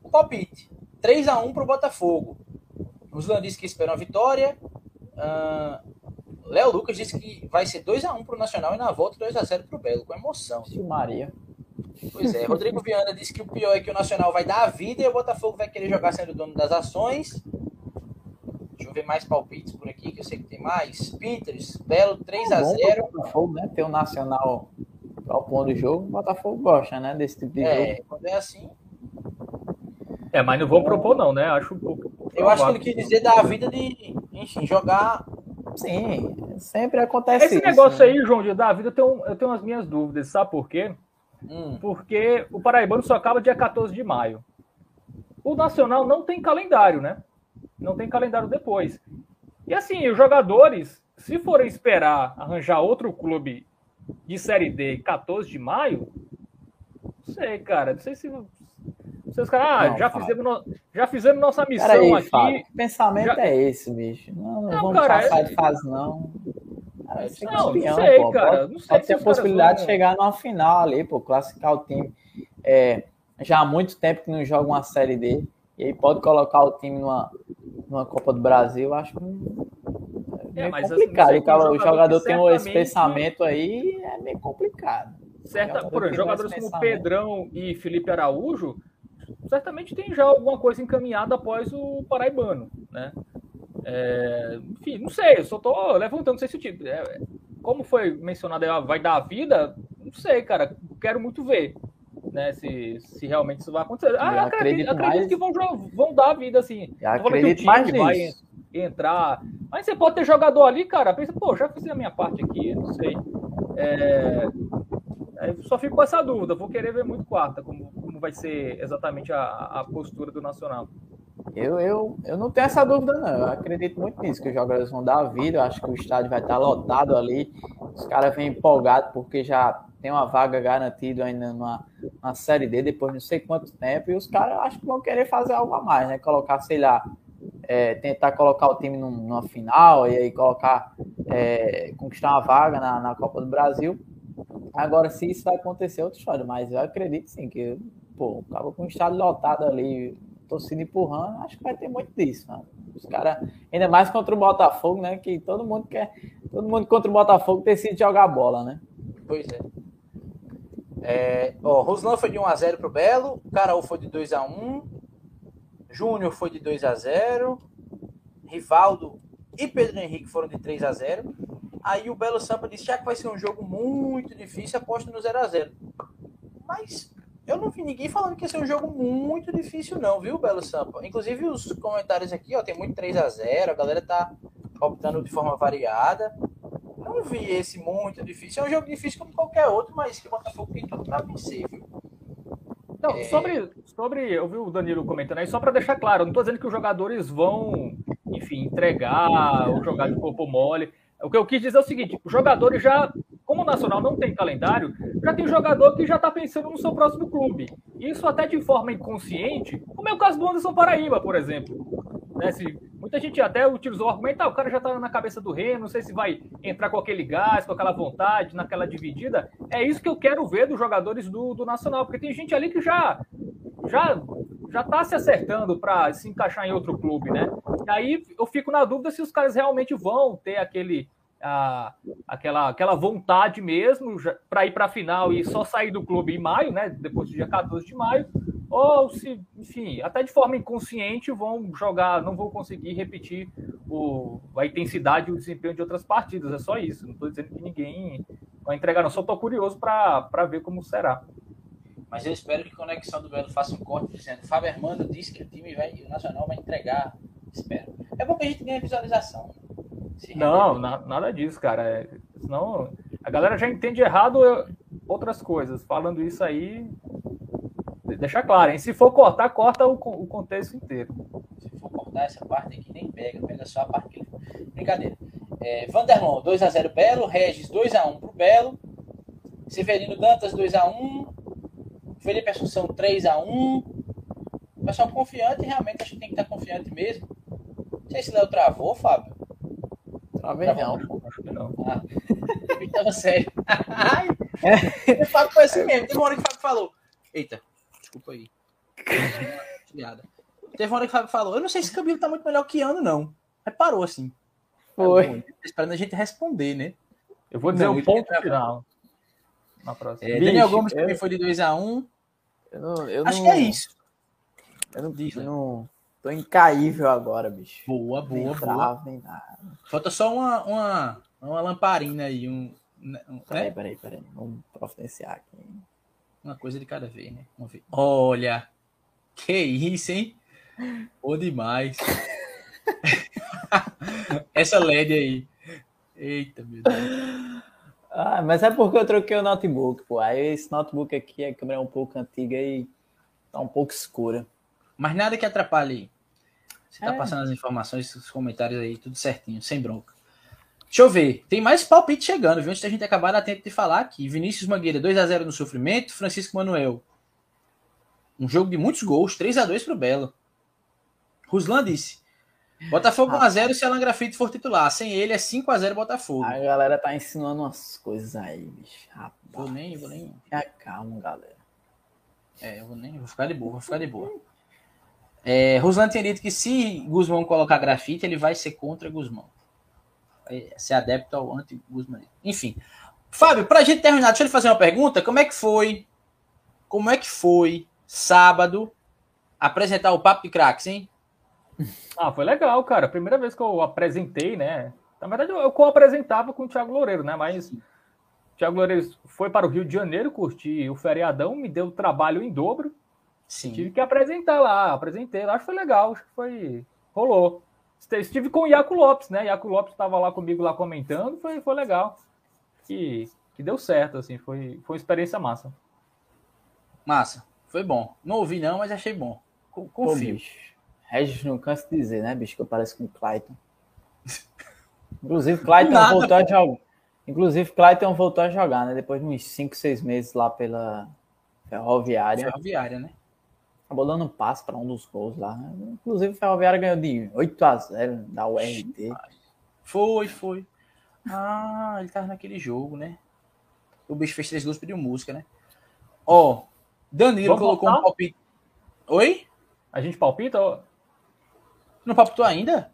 o palpite. 3 a 1 pro Botafogo. Ruslan disse que espera uma vitória. Uh, Léo Lucas disse que vai ser 2 a 1 pro Nacional e na volta 2 a 0 pro Belo, com emoção. Sim, Maria. Pois é, Rodrigo Viana disse que o pior é que o Nacional vai dar a vida e o Botafogo vai querer jogar sendo dono das ações. Deixa eu ver mais palpites por aqui, que eu sei que tem mais. Peters, Belo 3 a 0 Botafogo, né? Ter o Nacional propor do jogo, o Botafogo gosta, né? Desse tipo de é, jogo. Quando é assim. É, mas não vou propor, não, né? Acho um pouco. Eu acho que ele quis dizer dar a vida de, enfim, jogar. Sim, sempre acontece Esse isso, negócio né? aí, João, de dar a vida, eu tenho, eu tenho as minhas dúvidas, sabe por quê? Hum. Porque o Paraibano só acaba dia 14 de maio. O Nacional não tem calendário, né? Não tem calendário depois. E assim, os jogadores, se forem esperar arranjar outro clube de Série D 14 de maio, não sei, cara. Não sei se. Vocês, cara, ah, não, já, fizemos no, já fizemos nossa missão aí, aqui. Fábio, que pensamento já... é esse, bicho? Não, não, não vamos cara, passar é... de fase, não. Cara, não, campeão, não sei, pô. cara. Pode, não sei pode ter a possibilidade vão... de chegar numa final ali, pô, classificar o time. É, já há muito tempo que não joga uma Série D. E aí pode colocar o time numa, numa Copa do Brasil, acho que é, é complicado. Assim, o jogador, tem esse pensamento aí, é meio complicado. Certa, por exemplo, jogadores como Pedrão e Felipe Araújo certamente tem já alguma coisa encaminhada após o Paraibano, né? É, enfim, não sei, eu só tô levantando, não sei se o tipo. É, como foi mencionado, vai dar a vida, não sei, cara. Quero muito ver né? Se, se realmente isso vai acontecer. Ah, acredito, acredito, acredito mais... que vão, vão dar a vida, assim. Eu acredito mais vai entrar Mas você pode ter jogador ali, cara, pensa, pô, já fiz a minha parte aqui, não sei. É, só fico com essa dúvida, vou querer ver muito quarta, como, como vai ser exatamente a, a postura do Nacional. Eu, eu, eu não tenho essa dúvida, não. Eu acredito muito nisso, que os jogadores vão dar a vida. Eu acho que o estádio vai estar lotado ali. Os caras vêm empolgados porque já tem uma vaga garantida ainda numa, numa Série D depois de não sei quanto tempo. E os caras acho que vão querer fazer algo a mais, né? Colocar, sei lá, é, tentar colocar o time numa final e aí colocar, é, conquistar uma vaga na, na Copa do Brasil. Agora, se isso vai acontecer, é outra história. Mas eu acredito sim que, pô, acaba com o estádio lotado ali torcida empurrando, acho que vai ter muito disso, mano. Os caras, ainda mais contra o Botafogo, né? Que todo mundo quer, todo mundo contra o Botafogo decide jogar bola, né? Pois é. é ó, Ruslan foi de 1x0 pro Belo, Carol foi de 2x1, Júnior foi de 2x0, Rivaldo e Pedro Henrique foram de 3x0. Aí o Belo Sampa disse: já que vai ser um jogo muito difícil, aposta no 0x0. Mas eu não vi ninguém falando que ia ser um jogo muito difícil, não, viu, Belo Sampa? Inclusive, os comentários aqui, ó, tem muito 3 a 0 a galera tá optando de forma variada. Não vi esse muito difícil. É um jogo difícil como qualquer outro, mas que o Botafogo tem tudo para vencer, viu? Não, é... sobre, sobre. Eu vi o Danilo comentando aí, só para deixar claro, eu não estou dizendo que os jogadores vão, enfim, entregar ou jogar de corpo mole. O que eu quis dizer é o seguinte: os jogadores já como o Nacional não tem calendário, já tem jogador que já está pensando no seu próximo clube. Isso até de forma inconsciente, como é o caso do Anderson Paraíba, por exemplo. Né, se, muita gente até utilizou o argumento, ah, o cara já está na cabeça do Remo, não sei se vai entrar com aquele gás, com aquela vontade, naquela dividida. É isso que eu quero ver dos jogadores do, do Nacional, porque tem gente ali que já já já está se acertando para se encaixar em outro clube, né? E aí eu fico na dúvida se os caras realmente vão ter aquele a, aquela, aquela vontade mesmo para ir para a final e só sair do clube em maio, né? Depois do dia 14 de maio, ou se, enfim, até de forma inconsciente vão jogar, não vão conseguir repetir o, a intensidade e o desempenho de outras partidas. É só isso. Não estou dizendo que ninguém vai entregar, não. Só estou curioso para ver como será. Mas eu espero que a Conexão do Belo faça um corte dizendo Fábio Armando disse que o time vai, o Nacional vai entregar. Espero. É bom que a gente ganhe visualização. Não, na, nada disso, cara. É, senão a galera já entende errado outras coisas. Falando isso aí, deixa claro, hein? Se for cortar, corta o, o contexto inteiro. Se for cortar essa parte aqui, nem pega, pega só a parte que. Brincadeira. É, Vanderlon, 2x0 Belo, Regis 2x1 pro Belo, Severino Dantas 2x1, Felipe Assunção 3x1. Pessoal confiante, realmente acho que tem que estar confiante mesmo. Não sei se Léo travou, Fábio. Acho que não. Ah, tava sério. é. O Fábio foi assim mesmo. Teve uma hora que o Fábio falou. Eita, desculpa aí. Teve uma hora que o Fábio falou. Eu não sei se o Camilo tá muito melhor que ano, não. Aí parou assim. Foi. Tá esperando a gente responder, né? Eu vou dizer não, um ponto final. Na próxima. É, Daniel Gomes também foi de 2x1. Um. Eu não, eu Acho não... que é isso. Eu não, eu não, Tô incaível agora, bicho. Boa, boa, nem boa. nem nada. Falta só uma, uma, uma lamparina aí. Um, um, peraí, né? peraí, peraí. Vamos providenciar aqui. Uma coisa de cada vez, né? Vamos ver. Olha! Que isso, hein? Ou demais. Essa LED aí. Eita, meu Deus. Ah, mas é porque eu troquei o notebook, pô. Aí esse notebook aqui, a câmera é um pouco antiga e tá um pouco escura. Mas nada que atrapalhe. Você tá é. passando as informações, os comentários aí, tudo certinho, sem bronca. Deixa eu ver. Tem mais palpite chegando, viu? Antes da gente acabar, dá tempo de falar aqui. Vinícius Mangueira, 2x0 no sofrimento. Francisco Manuel. Um jogo de muitos gols, 3x2 pro Belo. Ruslan disse. Botafogo 1x0 se Alan Grafite for titular. Sem ele é 5x0 Botafogo. A galera tá ensinando umas coisas aí, bicho. Rapaz. Vou nem, vou nem. Calma, galera. É, eu vou nem. Vou ficar de boa, vou ficar de boa. É, Ruslan tinha dito que se Guzmão colocar grafite, ele vai ser contra Guzmão. Vai ser adepto ao anti-Guzmão. Enfim. Fábio, pra gente terminar, deixa eu lhe fazer uma pergunta. Como é que foi? Como é que foi sábado apresentar o Papo de Cracks, hein? Ah, foi legal, cara. Primeira vez que eu apresentei, né? Na verdade, eu co-apresentava com o Thiago Loureiro, né? Mas o Thiago Loureiro foi para o Rio de Janeiro curtir o feriadão, me deu trabalho em dobro. Sim. Tive que apresentar lá, apresentei lá, acho que foi legal, acho que foi. rolou. estive com o Iaco Lopes, né? Iaco Lopes estava lá comigo lá comentando, foi, foi legal. Que, que deu certo, assim, foi, foi uma experiência massa. Massa, foi bom. Não ouvi não, mas achei bom. Confio. Pô, Regis não cansa de dizer, né, bicho, que eu pareço com o Clayton. Inclusive, Clayton voltou a jogar. Inclusive, Clayton voltou a jogar, né? Depois de uns 5, 6 meses lá pela Ferroviária. Ferroviária, né? Acabou dando um passe para um dos gols lá. Inclusive, o Ferroviária ganhou de 8 a 0 da URT. Foi, foi. Ah, ele tava naquele jogo, né? O bicho fez três gols e pediu música, né? Ó, oh, Danilo Vamos colocou voltar? um palpite. Oi? A gente palpita? Ou... Não palpitou ainda?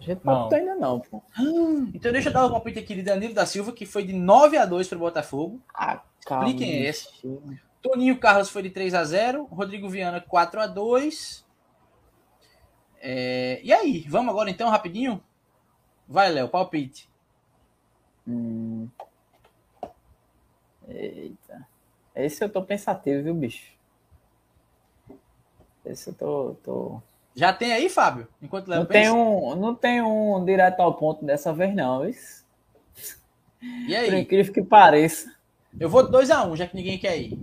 A gente não palpitou ainda não, pô. então deixa eu dar o palpite aqui de Danilo da Silva, que foi de 9 a 2 para o Botafogo. Ah, Expliquem esse. Toninho Carlos foi de 3 a 0 Rodrigo Viana 4 a 2 é... E aí, vamos agora então, rapidinho? Vai, Léo, palpite. Hum. Eita. Esse eu tô pensativo, viu, bicho? Esse eu tô. tô... Já tem aí, Fábio? Enquanto Léo não pensa? Tem um, não tem um direto ao ponto dessa vez, não. Isso. E aí? Por incrível que pareça. Eu vou 2x1, um, já que ninguém quer ir.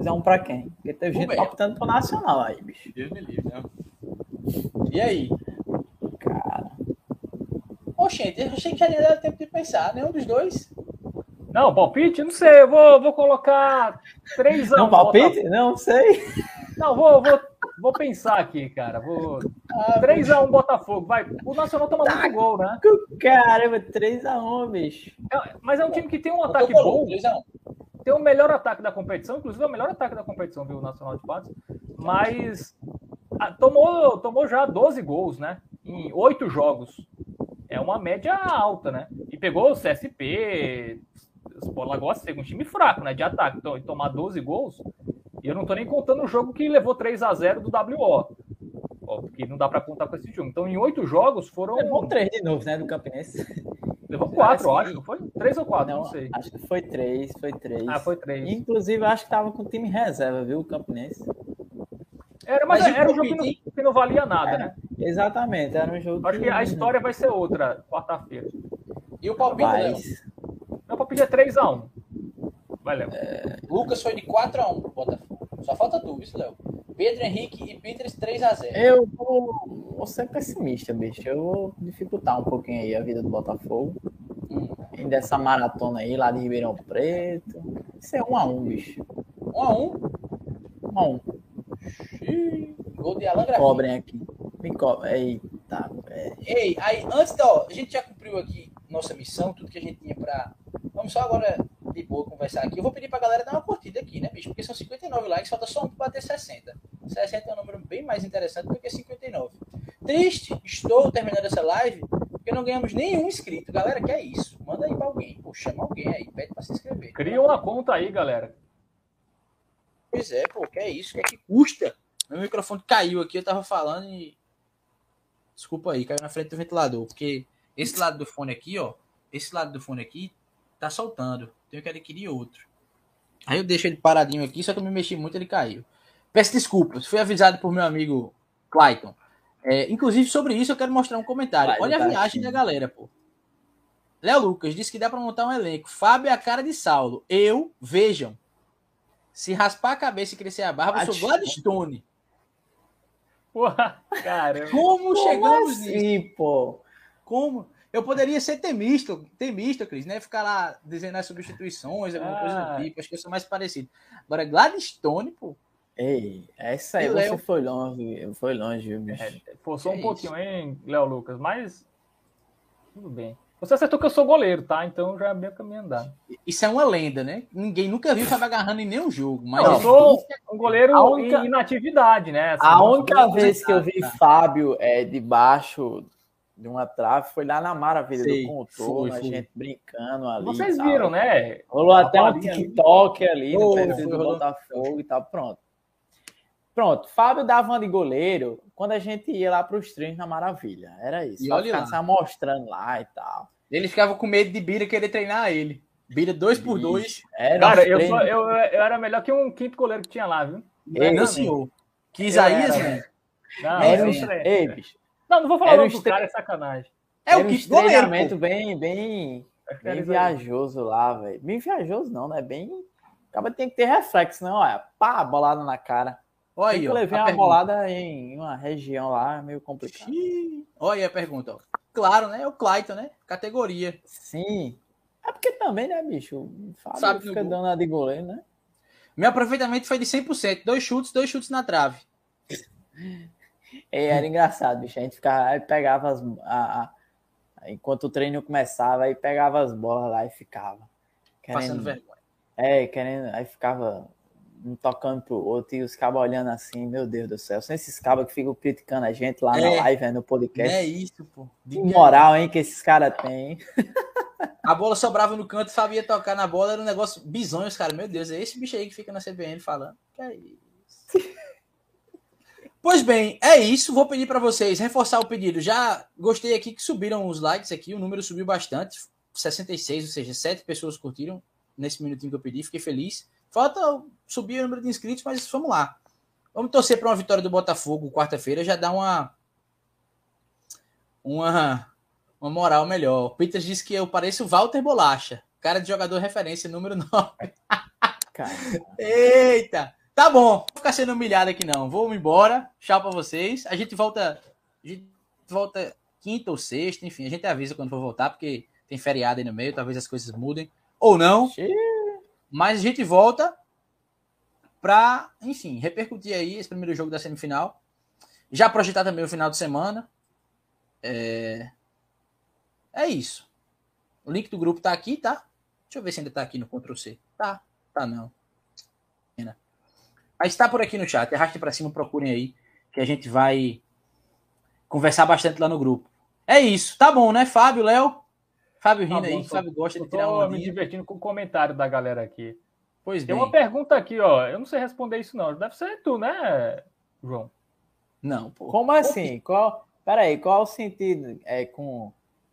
2x1 um pra quem? Porque teve gente bem. optando pro Nacional aí, bicho. Deus me livre, né? E aí? Cara. Oxente, eu achei que já ia dar tempo de pensar. Nenhum dos dois. Não, palpite? Não sei. Eu vou, vou colocar 3 anos. Não, palpite? Não sei. Não, vou, vou, vou pensar aqui, cara. Vou... Ah, 3x1 Botafogo. Vai. O Nacional toma tá muito gol, né? Caramba, 3x1, bicho. É, mas é um time que tem um ataque bom. 3x1. Tem o melhor ataque da competição, inclusive é o melhor ataque da competição, viu? O Nacional de Patos. Mas tomou, tomou já 12 gols, né? Em 8 jogos. É uma média alta, né? E pegou o CSP. O Lagoa ser um time fraco, né? De ataque. Então, tomar 12 gols e eu não estou nem contando o jogo que levou 3 a 0 do WO. Ó, porque não dá para contar com esse jogo. Então, em oito jogos foram. Levou três de novo, né? Do Campinense. Levou quatro, eu acho. Não foi? Três ou quatro, não, não, sei. Acho que foi três, foi três. Ah, foi três. Inclusive, acho que tava com o time reserva, viu? O Campinense. Era, mas, mas era um jogo que não, que não valia nada, é, né? Exatamente, era um jogo. Acho que, que a história vai ser outra quarta-feira. E o palpite, Mas... Meu palpite é 3x1. Vai, Léo. É... Lucas foi de 4x1 pro Botafogo. Só falta tu, isso, Léo. Pedro Henrique e Peters 3x0. Eu vou, vou ser pessimista, bicho. Eu vou dificultar um pouquinho aí a vida do Botafogo. Hum. Dessa maratona aí lá de Ribeirão Preto. Isso é 1x1, bicho. 1x1? 1x1. Gol de Alan Grafim. Cobrem aqui. Me cobrem. Eita, velho. Ei, aí, antes da. Ó, a gente já cumpriu aqui nossa missão, tudo que a gente tinha pra. Vamos só agora de boa conversar aqui. Eu vou pedir pra galera dar uma curtida aqui, né, bicho? Porque são 59 likes, falta só um pra bater 60. 60 é um número bem mais interessante do que 59. Triste, estou terminando essa live porque não ganhamos nenhum inscrito. Galera, que é isso? Manda aí pra alguém. Pô, chama alguém aí, pede pra se inscrever. Cria uma conta aí, galera. Pois é, pô, que é isso? Que é que custa? Meu microfone caiu aqui, eu tava falando e. Desculpa aí, caiu na frente do ventilador. Porque esse lado do fone aqui, ó. Esse lado do fone aqui tá soltando. Tenho que adquirir outro. Aí eu deixo ele paradinho aqui, só que eu me mexi muito ele caiu. Peço desculpas, fui avisado por meu amigo Clayton. É, inclusive, sobre isso eu quero mostrar um comentário. Olha a viagem da galera, pô. Léo Lucas disse que dá para montar um elenco. Fábio é a cara de Saulo. Eu, vejam. Se raspar a cabeça e crescer a barba, eu sou Gladstone. Porra, cara. Como, Como chegamos assim, nisso? pô? Como? Eu poderia ser temista, temista, Cris, né? Ficar lá dizendo as substituições, alguma ah. coisa do ah. tipo. Acho que eu sou mais parecido. Agora, Gladstone, pô. Ei, essa aí você foi longe, foi longe, viu, bicho? É, forçou um pouquinho, hein, Léo Lucas, mas tudo bem. Você acertou que eu sou goleiro, tá? Então já é meio caminho andar. Isso é uma lenda, né? Ninguém nunca viu Fábio agarrando em nenhum jogo. Mas eu sou um goleiro única... em inatividade, né? Assim, a única vez que eu vi Fábio é, debaixo de uma trave, foi lá na maravilha Sei, do contorno, a gente brincando ali. Vocês viram, né? Rolou até um TikTok ali, ali no perfil do Botafogo e tal, pronto. Pronto, Fábio dava uma de goleiro quando a gente ia lá para os treinos na Maravilha. Era isso. E olha ficar mostrando lá e tal. Ele ficava com medo de Bira querer treinar ele. Bira dois por dois. Era Cara, eu, eu, eu, era melhor que um quinto goleiro que tinha lá, viu? Ei, não, senhor. Que Isaías, né? Não, era, ei, bicho. Não, não vou falar o nome do cara, é sacanagem. É o que treinamento bem, bem, bem viajoso lá, velho. Bem viajoso não, né? Bem. Acaba tem que ter reflexo, não, olha. Pá, bolada na cara. Olha eu levei uma pergunta. bolada em uma região lá meio complicada. Olha aí a pergunta, ó. Claro, né? É o Clayton, né? Categoria. Sim. É porque também, né, bicho? Fábio Sabe fica dando a de goleiro, né? Meu aproveitamento foi de 100%. Dois chutes, dois chutes na trave. É, era engraçado, bicho. A gente ficava, aí pegava as. A, a, enquanto o treino começava, aí pegava as bolas lá e ficava. Querendo, Passando vergonha. É, querendo. Aí ficava um tocando pro outro e os cabos olhando assim, meu Deus do céu. São esses cabos que ficam criticando a gente lá é, na live, no podcast. É isso, pô. Que moral, hein, que esses caras têm. A bola sobrava no canto, sabia tocar na bola, era um negócio bizonho, os caras. Meu Deus, é esse bicho aí que fica na CBN falando. Que é isso? Pois bem, é isso. Vou pedir para vocês reforçar o pedido. Já gostei aqui que subiram os likes aqui, o número subiu bastante, 66, ou seja, 7 pessoas curtiram nesse minutinho que eu pedi, fiquei feliz. Falta subir o número de inscritos, mas vamos lá. Vamos torcer para uma vitória do Botafogo quarta-feira, já dá uma uma uma moral melhor. O Peters disse que eu pareço o Walter Bolacha, cara de jogador referência número 9. Eita! Tá bom, vou ficar sendo humilhado aqui não. Vou embora. Tchau para vocês. A gente volta. A gente volta quinta ou sexta, enfim, a gente avisa quando for voltar, porque tem feriado aí no meio, talvez as coisas mudem. Ou não. Mas a gente volta para, enfim, repercutir aí esse primeiro jogo da semifinal. Já projetar também o final de semana. É, é isso. O link do grupo tá aqui, tá? Deixa eu ver se ainda tá aqui no Ctrl C. Tá, tá não. Mas está por aqui no chat. Arraste para cima, procurem aí, que a gente vai conversar bastante lá no grupo. É isso. Tá bom, né, Fábio, Léo? Fábio tá rindo aí, Fábio gosta de tirar uma. me divertindo com o comentário da galera aqui. Pois Tem bem. uma pergunta aqui, ó. Eu não sei responder isso, não. Deve ser tu, né, João? Não, pô. Como assim? Qual. Peraí, qual o sentido? É com.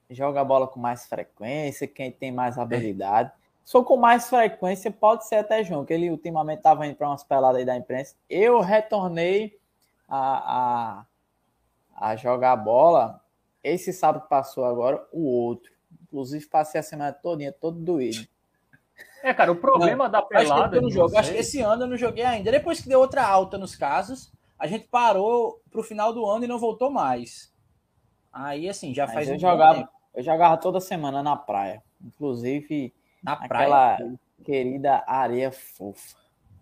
Joga a bola com mais frequência, quem tem mais habilidade. É. Sou com mais frequência, pode ser até João, que ele ultimamente estava indo para umas peladas aí da imprensa. Eu retornei a, a, a jogar bola. Esse sábado passou agora, o outro. Inclusive, passei a semana todinha, todo doído. É, cara, o problema não, da pelada. Acho que, jogo. acho que esse ano eu não joguei ainda. Depois que deu outra alta nos casos, a gente parou pro final do ano e não voltou mais. Aí, assim, já faz eu um jogava, Eu jogava toda semana na praia. Inclusive, na praia. Aquela querida areia fofa.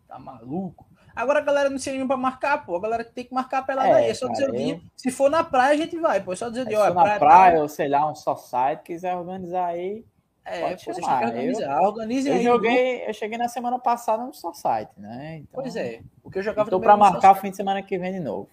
Tá maluco? Agora a galera não se anima pra marcar, pô. A galera tem que marcar a pelada é, aí. É só cara, dizer o dia. Eu... Se for na praia, a gente vai, pô. É só dizer o dia. Se for na praia, praia ou sei lá, um só site, quiser organizar aí. É, pode pô, chamar. organizar. Eu, Organize eu aí. Joguei, eu cheguei na semana passada no só site, né? Então, pois é. O que eu jogava Tô pra marcar o fim de semana que vem de novo.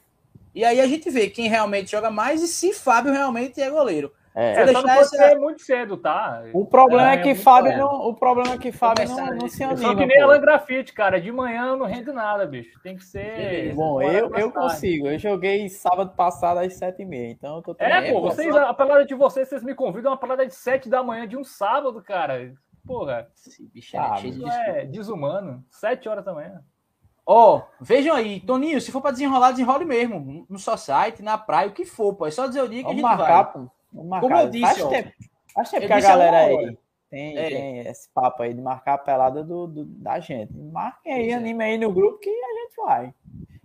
E aí a gente vê quem realmente joga mais e se Fábio realmente é goleiro. É, é só não pode ser muito cedo, tá? O problema é, é que Fábio não, o problema é que Fábio não, não se anima. Só que nem Alan Grafite, cara. De manhã não rende nada, bicho. Tem que ser. Bom, eu, eu consigo. Eu joguei sábado passado às sete e meia, então eu tô É, pô, vocês, a pelada de vocês, vocês me convidam a pelada de sete da manhã de um sábado, cara. Porra. Esse bicho é, de é desumano. Sete horas da manhã. Ó, oh, vejam aí, Toninho, se for pra desenrolar, desenrole mesmo. No só site, na praia, o que for, pô. É só dizer o dia que Vamos a gente marcar, vai. Pô. Como eu disse, faz ó, tempo, faz tempo que a galera aí tem, é. tem, esse papo aí de marcar a pelada do, do da gente. Marquem aí, é. anime aí no grupo que a gente vai.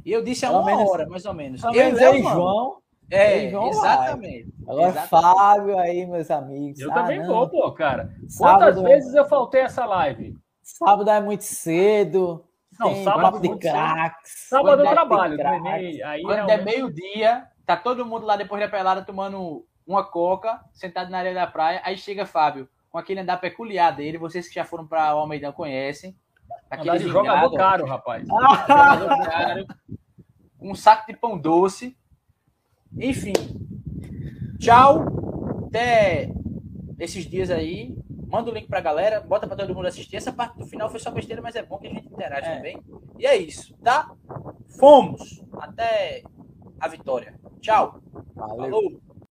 E eu disse há uma menos, hora, mais ou menos. Eu e João. É, João exatamente. Vai. Agora exatamente. Fábio aí, meus amigos. Eu ah, também não. vou, pô, cara. Quantas sábado, vezes eu faltei essa live? Sábado é muito cedo. Não, tem sábado de craques. Sábado eu trabalho. Aí, Quando é meio-dia, tá todo mundo lá depois da pelada tomando uma coca, sentado na areia da praia. Aí chega Fábio, com aquele andar peculiar dele. Vocês que já foram para o Almeidão conhecem. Aquele de jogador caro, rapaz. jogador caro. Um saco de pão doce. Enfim. Tchau. Até esses dias aí. Manda o link pra galera, bota pra todo mundo assistir. Essa parte do final foi só besteira, mas é bom que a gente interage é. também. E é isso, tá? Fomos! Até a vitória. Tchau. Valeu. Falou.